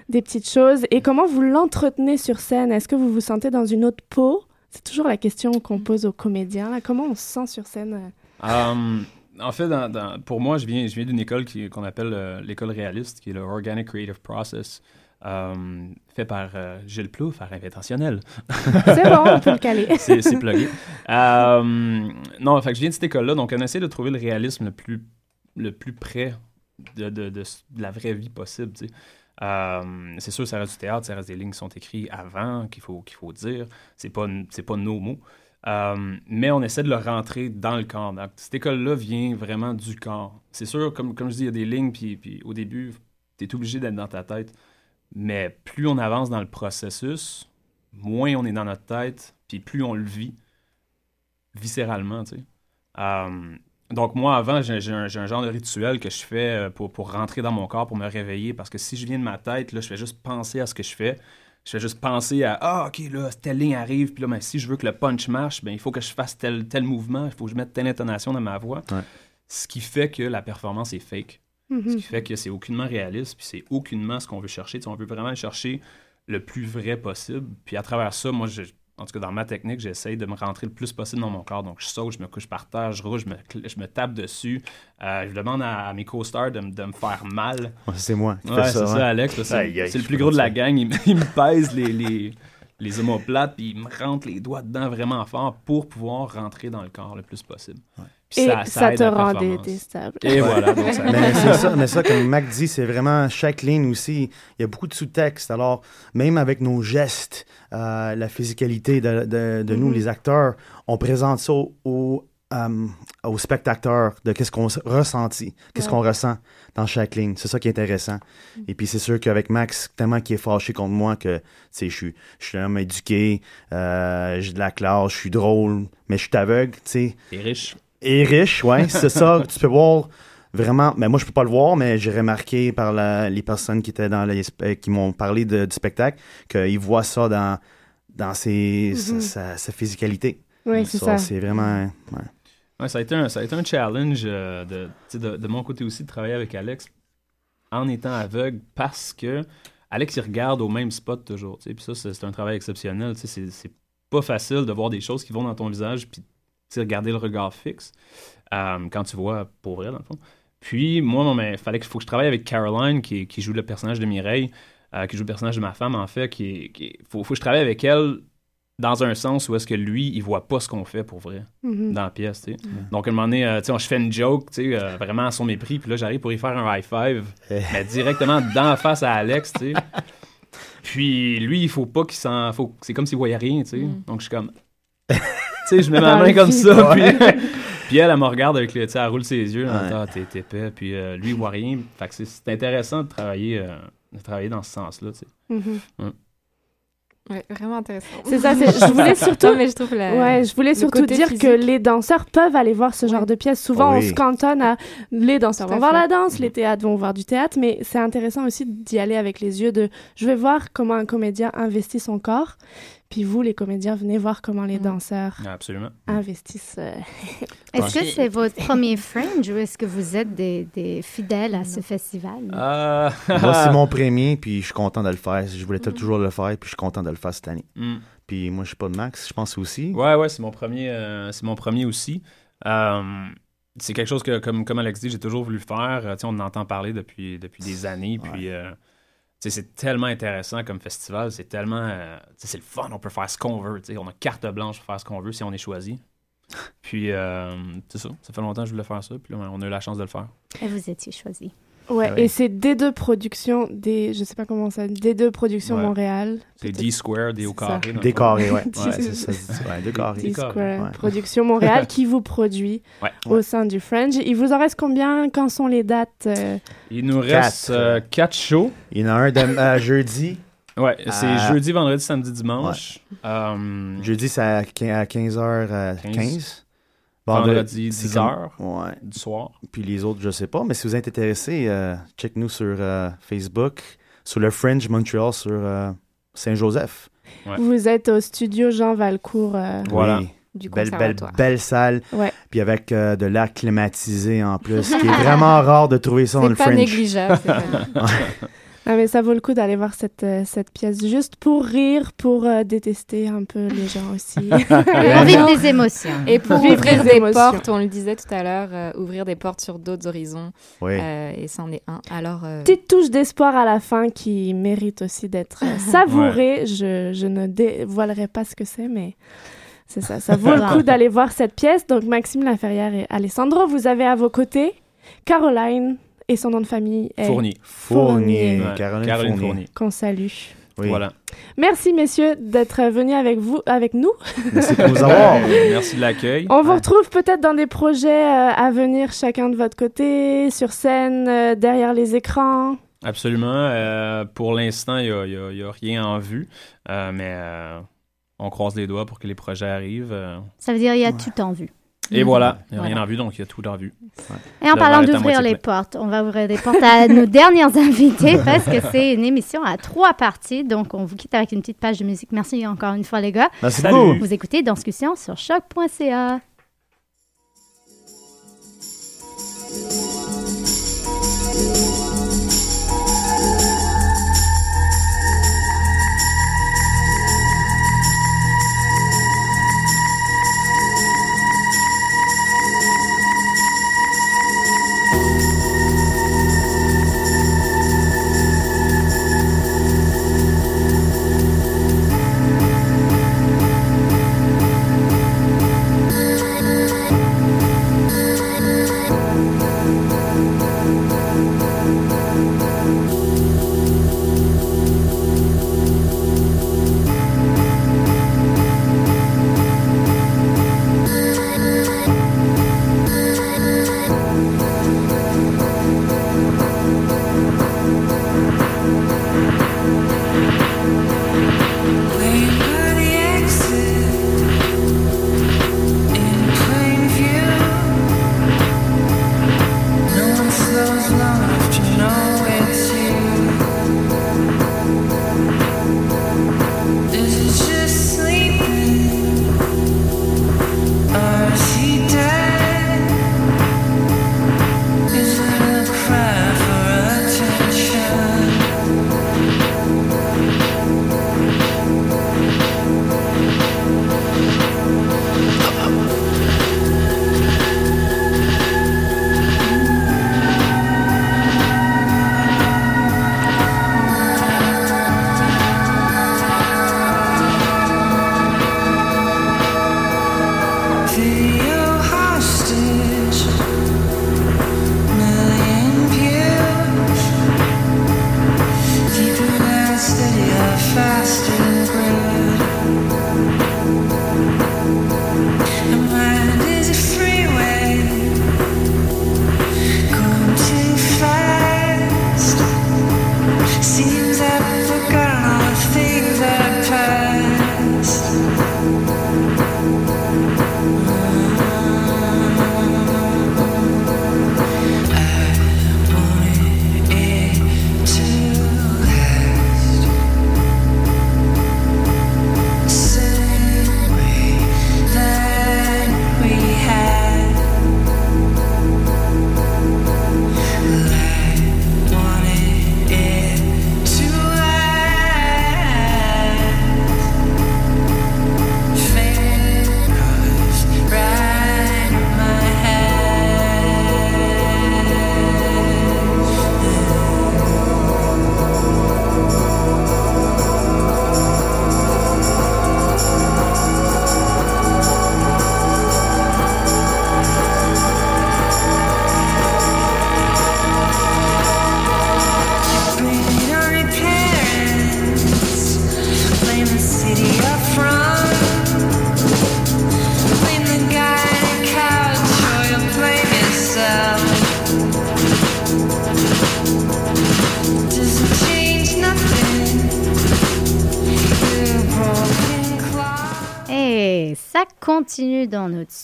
des petites choses et comment vous l'entretenez sur scène? Est-ce que vous vous sentez dans une autre peau? C'est toujours la question qu'on pose aux comédiens. Comment on se sent sur scène? Um, En fait, pour moi, je viens, je viens d'une école qu'on appelle euh, l'école réaliste, qui est le Organic Creative Process. Euh, fait par euh, Gilles Plouf, à Rêve Intentionnel. c'est bon, on peut le caler. c'est plugué. Euh, non, fait que je viens de cette école-là, donc on essaie de trouver le réalisme le plus, le plus près de, de, de, la vraie vie possible. Tu sais. c'est sûr, ça reste du théâtre, ça reste des lignes qui sont écrites avant, qu'il faut, qu'il faut dire. C'est pas, c'est pas nos mots. mais on essaie de le rentrer dans le corps. Donc, cette école-là vient vraiment du corps. C'est sûr, comme, comme je dis, il y a des lignes, puis, puis au début, tu es obligé d'être dans ta tête. Mais plus on avance dans le processus, moins on est dans notre tête, puis plus on le vit viscéralement, tu sais. Euh, donc moi, avant, j'ai un, genre de rituel que je fais euh, pour, pour rentrer dans mon corps, pour me réveiller, parce que si je viens de ma tête, là, je fais juste penser à ce que je fais. Je fais juste penser à Ah, ok, là, telle ligne arrive, puis là, ben, si je veux que le punch marche, ben, il faut que je fasse tel, tel mouvement, il faut que je mette telle intonation dans ma voix. Ce qui fait que la performance est fake. Ce qui mhm. fait que c'est aucunement réaliste, puis c'est aucunement ce qu'on veut chercher. on veut vraiment chercher le plus vrai possible. Puis à travers ça, moi, en tout cas dans ma technique, j'essaye de me rentrer le plus possible dans mon corps. Donc je saute, je me couche par terre, je roule, je me, je me tape dessus. Euh, je demande à, mes co-stars de, de, me faire mal. c'est moi qui ouais, c'est ça, Alex. C'est le plus gros de la gang. Il, me pèse les, les, les omoplates, puis il me rentre les doigts dedans vraiment fort pour pouvoir rentrer dans le corps le plus possible. Et ça, te rend détestable. Et voilà. mais c'est ça, mais ça, comme Mac dit, c'est vraiment chaque ligne aussi. Il y a beaucoup de sous-texte. Alors, même avec nos gestes, euh, la physicalité de, de, nous, mm-hmm. les acteurs, on présente ça au, euh, aux spectateurs de qu'est-ce qu'on ressentit, qu'est-ce qu'on ressent dans chaque ligne. C'est ça qui est intéressant. Mm. Et puis c'est sûr qu'avec Max, tellement qu'il est fâché contre moi que je suis je suis un homme éduqué, euh, j'ai de la classe, je suis drôle, mais je suis aveugle, tu sais. Riche. Et riche, ouais, c'est ça. Tu peux voir vraiment, mais moi je peux pas le voir, mais j'ai remarqué par les personnes qui étaient dans les, qui m'ont parlé du spectacle qu'ils voient ça dans dans ses, mm-hmm. sa, physicalité. Oui, c'est ça. C'est vraiment. Ouais. ça, a été un, ça a été un challenge euh, de, de, de, mon côté aussi de travailler avec Alex en étant aveugle parce que Alex il regarde au même spot toujours. Puis ça, c'est un travail exceptionnel. C'est pas facile de voir des choses qui vont dans ton visage puis regarder le regard fixe euh, quand tu vois pour vrai, dans le fond. Puis, moi, il fallait qu'il faut que je travaille avec Caroline, qui, qui joue le personnage de Mireille, euh, qui joue le personnage de ma femme, en fait. Qui, qui faut, faut que je travaille avec elle dans un sens où est-ce que lui, il voit pas ce qu'on fait pour vrai mm-hmm. dans la pièce, tu sais. Donc, à un moment donné, euh, tu sais, je fais une joke, tu sais, vraiment à son mépris, puis là, j'arrive pour y faire un high five, mais directement dans la face à Alex, tu sais. Puis lui, il faut pas qu'il s'en... Faut... C'est comme s'il voyait rien, tu sais. Mm. Donc, je suis comme... sais, je mets ma main comme ça, puis, puis elle, elle me regarde avec le, tu sais, elle roule ses yeux, ouais. ah, t'es épais, puis euh, lui, il voit rien. Fait que c'est intéressant de travailler, euh, de travailler dans ce sens-là, tu sais. Mm-hmm. Ouais, vraiment intéressant. C'est ça, je voulais surtout, mais je trouve ouais, je voulais surtout dire que les danseurs peuvent aller voir ce genre de pièces. Souvent, on se cantonne à les danseurs vont voir la danse, les théâtres vont voir du théâtre, mais c'est intéressant aussi d'y aller avec les yeux de je vais voir comment un comédien investit son corps. Puis vous, les comédiens, venez voir comment les mm. danseurs Absolument. investissent. Euh, est-ce que c'est votre premier Fringe ou est-ce que vous êtes des, des fidèles à ce festival? Euh... Moi, c'est mon premier, puis je suis content de le faire. Je voulais mm. toujours le faire, puis je suis content de le faire cette année. Mm. Puis moi, je suis pas de Max, je pense aussi. Ouais, ouais, c'est mon premier, euh, c'est mon premier aussi. Euh, c'est quelque chose que, comme, comme Alex dit, j'ai toujours voulu faire. on en entend parler depuis, depuis des années, puis c'est tellement intéressant comme festival, c'est tellement. Euh, c'est le fun, on peut faire ce qu'on veut. On a carte blanche pour faire ce qu'on veut si on est choisi. Puis, euh, c'est ça. Ça fait longtemps que je voulais faire ça, puis là, on a eu la chance de le faire. Et vous étiez choisi. Ouais, ah et c'est D2 Productions, des, je sais pas comment ça, D2 Productions Montréal. C'est D Square, D au carré. D carré, ouais. ouais c'est ça, ouais, D carré. D Square Productions Montréal qui vous produit au sein du Fringe. Il vous en reste combien? Quand sont les dates euh? Il nous reste euh, quatre shows. Il y en a un de, euh, jeudi. Ouais, c'est jeudi, vendredi, samedi, dimanche. Jeudi, c'est à 15h15. 15. Vendredi, 10h ouais. du soir. Puis les autres, je sais pas. Mais si vous êtes intéressé, euh, check-nous sur euh, Facebook, sur le Fringe Montreal, sur euh, Saint-Joseph. Vous êtes au studio Jean Valcourt. voilà. Du belle, belle, belle salle. Puis avec de l'air climatisé en plus, ce qui est vraiment rare de trouver ça dans le Fringe. C'est pas négligeable. Ah, mais ça vaut le coup d'aller voir cette, euh, cette pièce juste pour rire, pour euh, détester un peu les gens aussi. pour vivre des émotions. Et pour ouvrir des, portes, on le disait tout à l'heure, euh, ouvrir des portes sur d'autres horizons. Oui. et c'en est un. Alors, Petite touche d'espoir à la fin qui mérite aussi d'être savourée. Je, je ne dévoilerai pas ce que c'est, mais... C'est ça, ça vaut le coup d'aller voir cette pièce. Donc, Maxime Laferrière et Alessandro, vous avez à vos côtés Caroline, et son nom de famille est Fournier. Fournier. Caroline, Fournier. Qu'on salue. Voilà. Merci, messieurs, d'être venus avec vous, avec nous. Merci de nous avoir. Merci de l'accueil. On vous retrouve peut-être dans des projets euh, à venir, chacun de votre côté, sur scène, euh, derrière les écrans. Absolument. Euh, pour l'instant, il n'y a, rien en vue, mais on croise les doigts pour que les projets arrivent. Ça veut dire qu'il y a tout en vue. Et voilà, il n'y a rien en vue, donc il y a tout en vue. Et en parlant d'ouvrir les portes, on va ouvrir les portes à nos dernières invités parce que c'est une émission à trois parties. Donc, on vous quitte avec une petite page de musique. Merci encore une fois, les gars. Merci beaucoup. Vous écoutez Discussion sur choc.ca.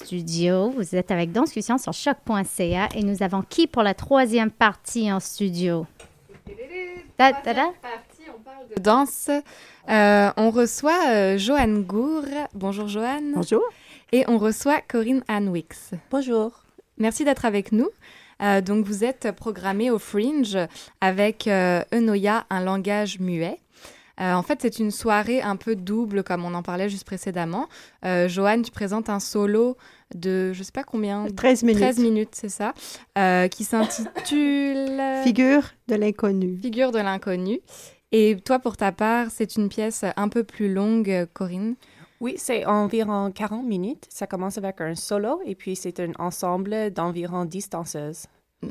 studio. Vous êtes avec Danscussion sur choc.ca et nous avons qui pour la troisième partie en studio? Troisième partie, on parle de danse. Euh, on reçoit euh, Joanne Gour. Bonjour Joanne. Bonjour. Et on reçoit Corinne Anwix. Bonjour. Merci d'être avec nous. Euh, donc vous êtes programmée au Fringe avec Enoya, un langage muet. Euh, en fait, c'est une soirée un peu double, comme on en parlait juste précédemment. Euh, Joanne, tu présentes un solo de, je sais pas combien... 13 minutes. 13 minutes, c'est ça, euh, qui s'intitule... Figure de l'inconnu. Figure de l'inconnu. Et toi, pour ta part, c'est une pièce un peu plus longue, Corinne oui, c'est environ 40 minutes. Ça commence avec un solo et puis c'est un ensemble d'environ 10 danseuses.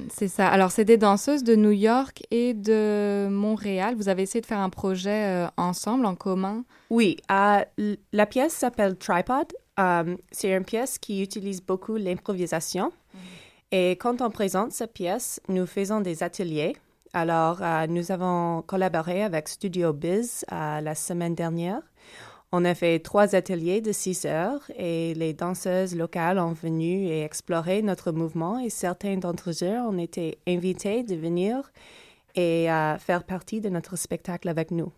C'est ça. Alors, c'est des danseuses de New York et de Montréal. Vous avez essayé de faire un projet euh, ensemble, en commun? Oui. Euh, la pièce s'appelle Tripod. Euh, c'est une pièce qui utilise beaucoup l'improvisation. Mm-hmm. Et quand on présente cette pièce, nous faisons des ateliers. Alors, nous avons collaboré avec Studio Biz la semaine dernière. On a fait trois ateliers de six heures et les danseuses locales ont venu et exploré notre mouvement et certains d'entre eux ont été invités de venir et faire partie de notre spectacle avec nous.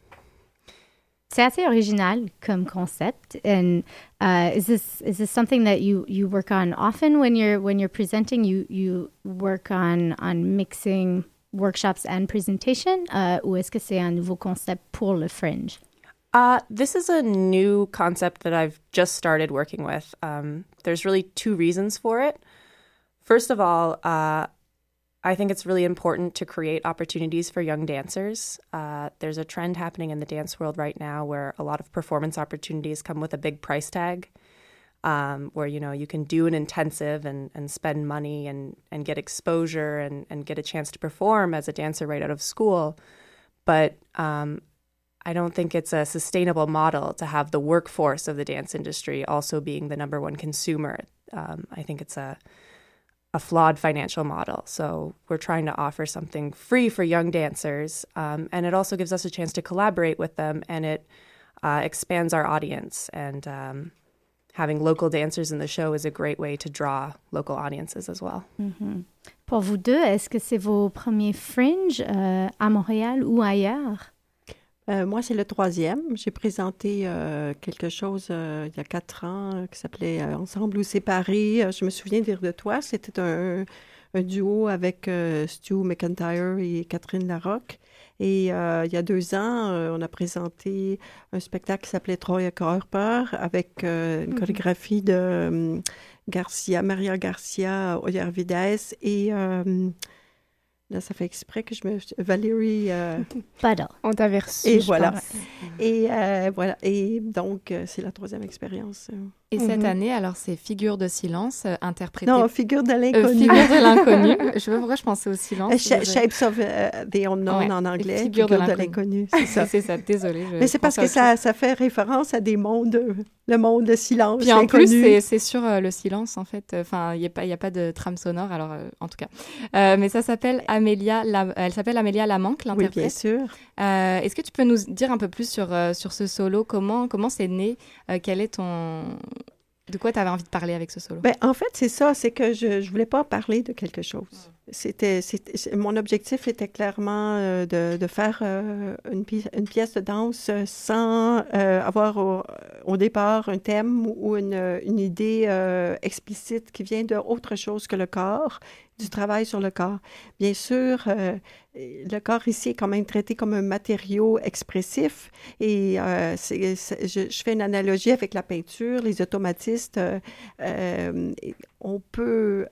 C'est assez original comme concept. And uh, is this is this something that you you work on often when you're when you're presenting? You you work on on mixing workshops and presentation, uh, ou est-ce que c'est un nouveau concept pour le Fringe? Uh, this is a new concept that I've just started working with. Um, there's really two reasons for it. First of all, uh, I think it's really important to create opportunities for young dancers. Uh, there's a trend happening in the dance world right now where a lot of performance opportunities come with a big price tag, um, where you know you can do an intensive and, and spend money and, and get exposure and, and get a chance to perform as a dancer right out of school. But um, I don't think it's a sustainable model to have the workforce of the dance industry also being the number one consumer. Um, I think it's a a flawed financial model. So we're trying to offer something free for young dancers, um, and it also gives us a chance to collaborate with them, and it uh, expands our audience. And um, having local dancers in the show is a great way to draw local audiences as well. Mm-hmm. Pour vous deux, est-ce que c'est vos premiers fringes euh, à Montréal ou ailleurs? Euh, moi, c'est le troisième. J'ai présenté euh, quelque chose euh, il y a quatre ans qui s'appelait Ensemble ou séparés. je me souviens de dire de toi. C'était un, duo avec Stu McIntyre et Catherine Larocque. Et il y a deux ans, on a présenté un spectacle qui s'appelait Troya Corper avec une mm-hmm. chorégraphie de Garcia, Maria Garcia, Oyer Vides et Là, ça fait exprès que je me. Valérie. Euh... Pardon. On t'avait reçu. Et voilà. Et euh, voilà. Et donc, euh, c'est la troisième expérience. Euh. Et cette mhm. année, alors, c'est Figure de silence, euh, interprétée... Non, Figure de l'inconnu. figure de l'inconnu. je sais pas pourquoi je pensais au silence. Shapes of the Unknown en anglais. Figure, de l'inconnu. C'est ça. c'est ça, désolée. Mais c'est parce que ça, ça, fait référence à des mondes, le monde de silence. Puis en plus, c'est sur le silence, en fait. Enfin, il n'y a, pas, a pas de trame sonore, alors, en tout cas. mais ça s'appelle Amélia, la... elle s'appelle Amélia Lamanque, l'interprète. Oui, bien sûr. Est-ce que tu peux nous dire un peu plus sur, sur ce solo? Comment c'est né? quel est ton de quoi tu avais envie de parler avec ce solo? Ben, en fait, c'est ça, c'est que je ne voulais pas parler de quelque chose. C'était, mon objectif était clairement euh, de, de, faire euh, une, une, pièce de danse sans euh, avoir au, au, départ un thème ou une, une idée explicite qui vient d'autre chose que le corps du travail sur le corps. Bien sûr, euh, le corps ici est quand même traité comme un matériau expressif et euh, je, fais une analogie avec la peinture. Les automatistes, euh, on, peut,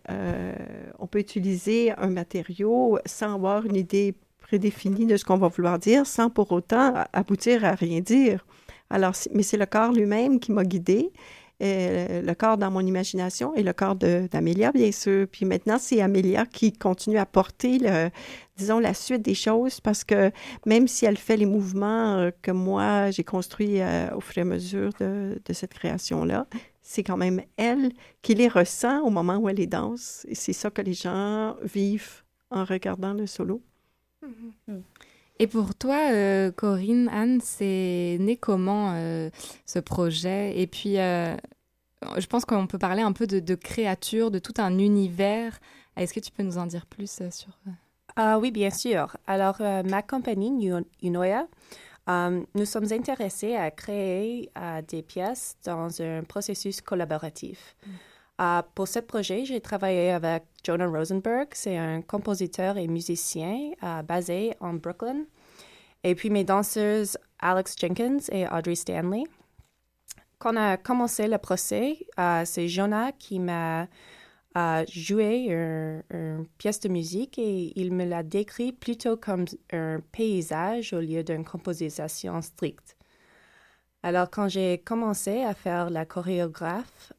on peut utiliser un matériau sans avoir une idée prédéfinie de ce qu'on va vouloir dire, sans pour autant aboutir à rien dire. Alors, mais c'est le corps lui-même qui m'a guidée euh, le corps dans mon imagination et le corps d'Amélia, bien sûr. Puis maintenant, c'est Amélia qui continue à porter, le, disons, la suite des choses parce que même si elle fait les mouvements euh, que moi, j'ai construits euh, au fur et à mesure de, cette création-là, c'est quand même elle qui les ressent au moment où elle les danse. Et c'est ça que les gens vivent en regardant le solo. Mm-hmm. Et pour toi, Corinne, Anne, c'est né comment ce projet? Et puis, je pense qu'on peut parler un peu de, de, créature, de tout un univers. Est-ce que tu peux nous en dire plus sur... Ah oui, bien sûr. Alors, ma compagnie, Unoya, nous sommes intéressés à créer des pièces dans un processus collaboratif. Mm. Uh, pour ce projet, j'ai travaillé avec Jonah Rosenberg. C'est un compositeur et musicien uh, basé en Brooklyn. Et puis mes danseuses Alex Jenkins et Audrey Stanley. Quand on a commencé le procès, uh, c'est Jonah qui m'a joué une pièce de musique et il me l'a décrit plutôt comme un paysage au lieu d'une composition stricte. Alors, quand j'ai commencé à faire la chorégraphe,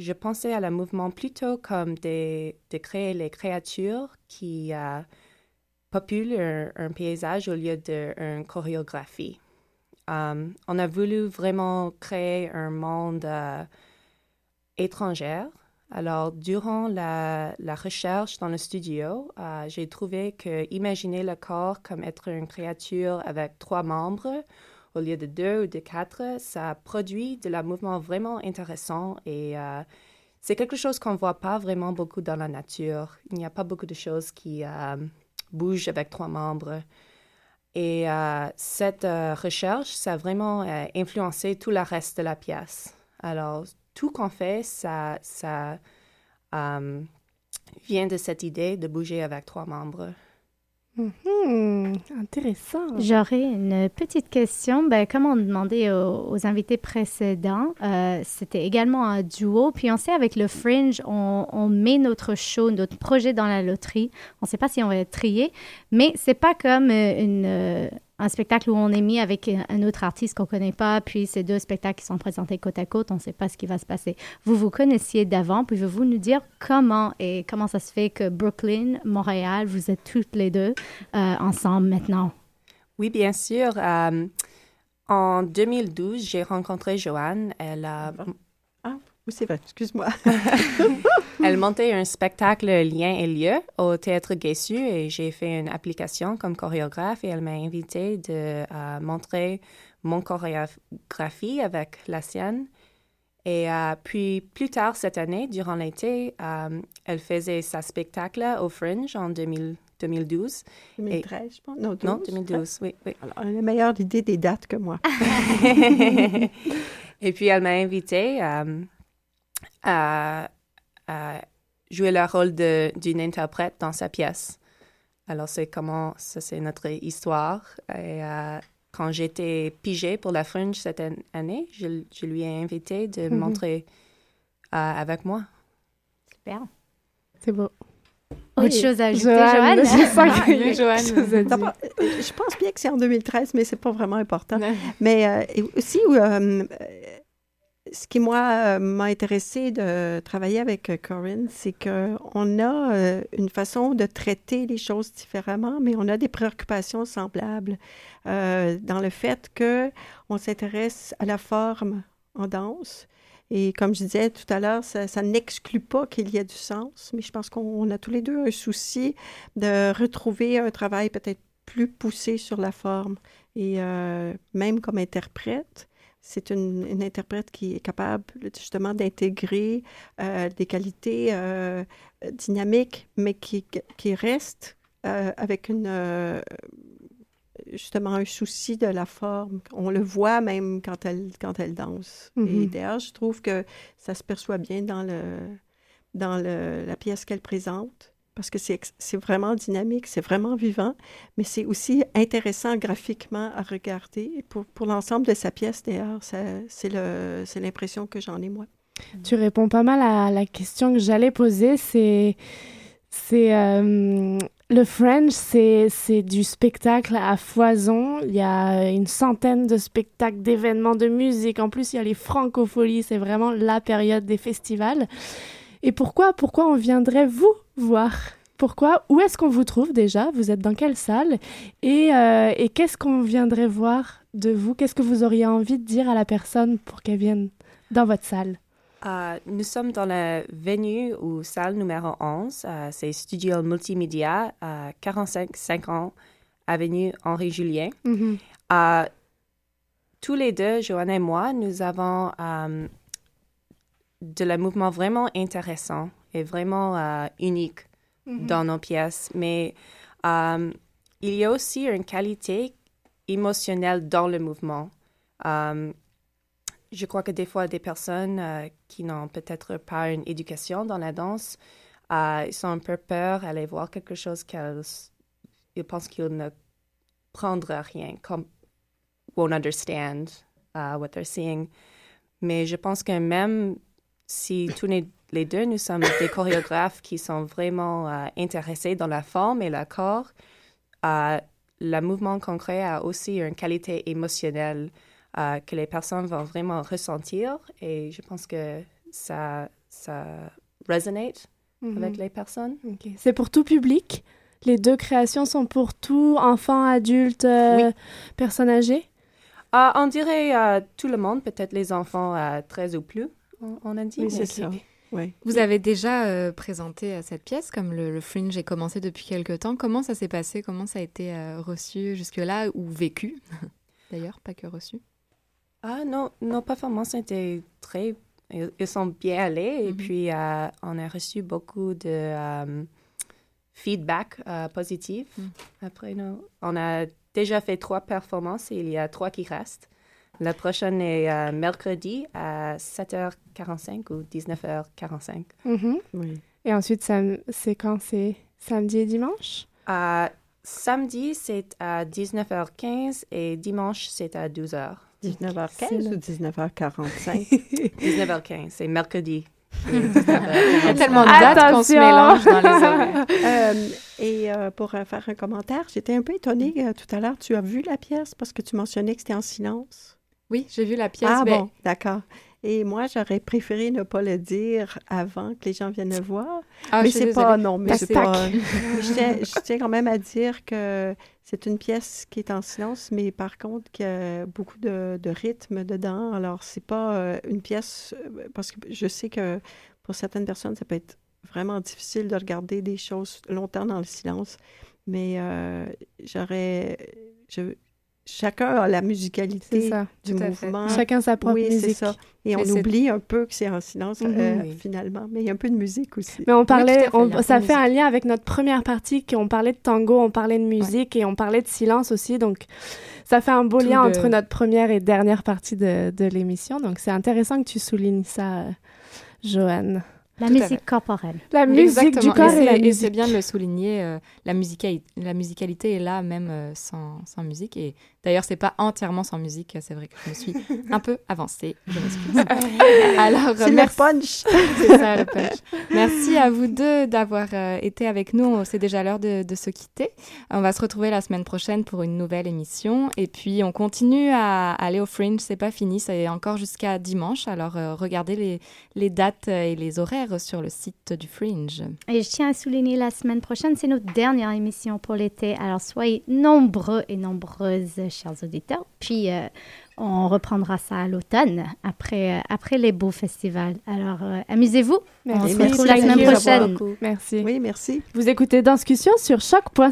je pensais à la mouvement plutôt comme de, créer les créatures qui euh, populent un, paysage au lieu d'une chorégraphie. Um, on a voulu vraiment créer un monde euh, étranger. Alors, durant la, recherche dans le studio, euh, j'ai trouvé que imaginer le corps comme être une créature avec trois membres au lieu de deux ou de quatre, ça produit de la mouvement vraiment intéressant et euh, c'est quelque chose qu'on ne voit pas vraiment beaucoup dans la nature. Il n'y a pas beaucoup de choses qui euh, bougent avec trois membres. Et euh, cette recherche, ça a vraiment influencé tout le reste de la pièce. Alors, tout qu'on fait, ça, ça vient de cette idée de bouger avec trois membres. Mhm, intéressant. J'aurais une petite question. Ben, comme on demandait aux, invités précédents, euh, c'était également un duo. Puis on sait avec le Fringe, on, on, met notre show, notre projet dans la loterie. On ne sait pas si on va être trié, mais c'est pas comme euh, une, euh, un spectacle où on est mis avec un autre artiste qu'on ne connaît pas, puis ces deux spectacles qui sont présentés côte à côte, on ne sait pas ce qui va se passer. Vous vous connaissiez d'avant, pouvez-vous nous dire comment et comment ça se fait que Brooklyn, Montréal, vous êtes toutes les deux euh, ensemble maintenant? Oui, bien sûr. Euh, en 2012, j'ai rencontré Joanne. Elle a... Oui, c'est vrai, excuse-moi. Elle montait un spectacle Lien et lieu au théâtre Guessu et j'ai fait une application comme chorégraphe et elle m'a invité de montrer mon chorégraphie avec la sienne. Et euh, puis plus tard cette année, durant l'été, euh, elle faisait sa spectacle au Fringe en 2012. 2013, je pense. Non, 2012, oui, oui. Alors, elle a la meilleure idée des dates que moi. et puis, elle m'a invité euh, à jouer le rôle d'une interprète dans sa pièce. Alors, c'est comment, ça c'est notre histoire. Et euh, quand j'étais pigée pour la Fringe cette année, je, lui ai invité de mhm. montrer euh, avec moi. Super. C'est beau. Autre chose à ajouter, Joanne? Je sens que Joanne. Je pense bien que c'est en 2013, mais c'est pas vraiment important. mais euh, aussi, ce qui, euh, m'a intéressé de travailler avec euh, Corinne, c'est qu'on a euh, une façon de traiter les choses différemment, mais on a des préoccupations semblables dans le fait qu'on s'intéresse à la forme en danse. Et comme je disais tout à l'heure, ça n'exclut pas qu'il y ait du sens, mais je pense qu'on a tous les deux un souci de retrouver un travail peut-être plus poussé sur la forme. Et même comme interprète, c'est une, interprète qui est capable justement d'intégrer euh, des qualités euh, dynamiques, mais qui, qui reste euh, avec une justement un souci de la forme. On le voit même quand elle, quand elle danse. Et mm-hmm. d'ailleurs, je trouve que ça se perçoit bien dans, le, dans le, la pièce qu'elle présente parce que c'est vraiment dynamique, c'est vraiment vivant, mais c'est aussi intéressant graphiquement à regarder. pour, pour l'ensemble de sa pièce, d'ailleurs, c'est l'impression que j'en ai, moi. Tu réponds pas mal à la question que j'allais poser. C'est euh, le French, c'est du spectacle à foison. Il y a une centaine de spectacles, d'événements de musique. En plus, il y a les francopholies. C'est vraiment la période des festivals. Et pourquoi, pourquoi on viendrait vous voir? Pourquoi Où est-ce qu'on vous trouve déjà? Vous êtes dans quelle salle? Et, euh, et qu'est-ce qu'on viendrait voir de vous? Qu'est-ce que vous auriez envie de dire à la personne pour qu'elle vienne dans votre salle? Euh, nous sommes dans la venue ou salle numéro 11. Euh, c'est Studio Multimédia à 45 ans, avenue Henri Julien. Mm-hmm. tous les deux, Joanne et moi, nous avons de le mouvement vraiment intéressant et vraiment unique mm-hmm. dans nos pièces. Mais il y a aussi une qualité émotionnelle dans le mouvement. je crois que des fois, des personnes qui n'ont peut-être pas une éducation dans la danse, ils sont un peu peur d'aller voir quelque chose qu'elles ils pensent qu'ils ne prendront rien, comme won't understand uh, what they're seeing. Mais je pense que même si tous les, deux, nous sommes des chorégraphes qui sont vraiment uh, intéressés dans la forme et le corps, uh, le mouvement concret a aussi une qualité émotionnelle que les personnes vont vraiment ressentir et je pense que ça, ça résonate avec les personnes. C'est pour tout public? Les deux créations sont pour tout, enfants, adultes, euh, personnes âgées On dirait euh, tout le monde, peut-être les enfants à 13 ou plus, on, a dit. Oui, c'est ça. Oui. Vous avez déjà euh, présenté cette pièce, comme le, Fringe est commencé depuis quelque temps. Comment ça s'est passé? Comment ça a été reçu jusque-là ou vécu? D'ailleurs, pas que reçu. Ah non, nos performances étaient très... Ils sont bien allés et mhm. puis on a reçu beaucoup de feedback euh, positif. Hmm. Après, on a déjà fait trois performances et il y a trois qui restent. La prochaine est euh, mercredi à 7h45 ou 19h45. Mm-hmm. oui. Et ensuite, c'est quand? C'est samedi et dimanche? Euh, samedi, c'est à 19h15 et dimanche, c'est à 12h. 19h15 ou 19h45? 19h15, c'est mercredi. Il y a tellement de dates qu'on se mélange dans les horaires. Euh, et euh, pour euh, faire un commentaire, j'étais un peu étonnée tout à l'heure. Tu as vu la pièce parce que tu mentionnais que c'était en silence. Oui, j'ai vu la pièce. Ah bon, d'accord. Et moi, j'aurais préféré ne pas le dire avant que les gens viennent le voir. Ah, mais c'est pas, non, mais c'est pas. je, tiens, quand même à dire que c'est une pièce qui est en silence, mais par contre, qu'il y a beaucoup de, de rythme dedans. Alors, c'est pas euh, une pièce, euh, parce que je sais que pour certaines personnes, ça peut être vraiment difficile de regarder des choses longtemps dans le silence. Mais euh, j'aurais. Je, chacun a la musicalité du mouvement. Chacun sa propre oui, musique. Ça. Et on oublie un peu que c'est en silence mhm. euh, finalement, mais il y a un peu de musique aussi. Mais on parlait, ça fait un lien avec notre première partie, qu'on parlait de tango, on parlait de musique et on parlait de silence aussi, donc ça fait un beau lien entre notre première et dernière partie de, de l'émission. Donc c'est intéressant que tu soulignes ça, euh, Joanne. La musique corporelle. La musique du corps et, c'est bien de le souligner. Euh, la, la musicalité est là même euh, sans, sans, musique. Et d'ailleurs, c'est pas entièrement sans musique. C'est vrai que je me suis un peu avancée. Je m'excuse. Alors, c'est le punch. c'est ça le punch. Merci à vous deux d'avoir euh, été avec nous. C'est déjà l'heure de, de, se quitter. On va se retrouver la semaine prochaine pour une nouvelle émission. Et puis, on continue à, aller au Fringe. C'est pas fini. C'est encore jusqu'à dimanche. Alors, regardez les, les dates et les horaires sur le site du Fringe. Et je tiens à souligner la semaine prochaine, c'est notre dernière émission pour l'été. Alors soyez nombreux et nombreuses, chers auditeurs. Puis, euh, on reprendra ça à l'automne, après, euh, après les beaux festivals. Alors, euh, amusez-vous. On se retrouve la semaine prochaine. Merci. Oui, merci. Vous écoutez Danscussion sur choc.ca.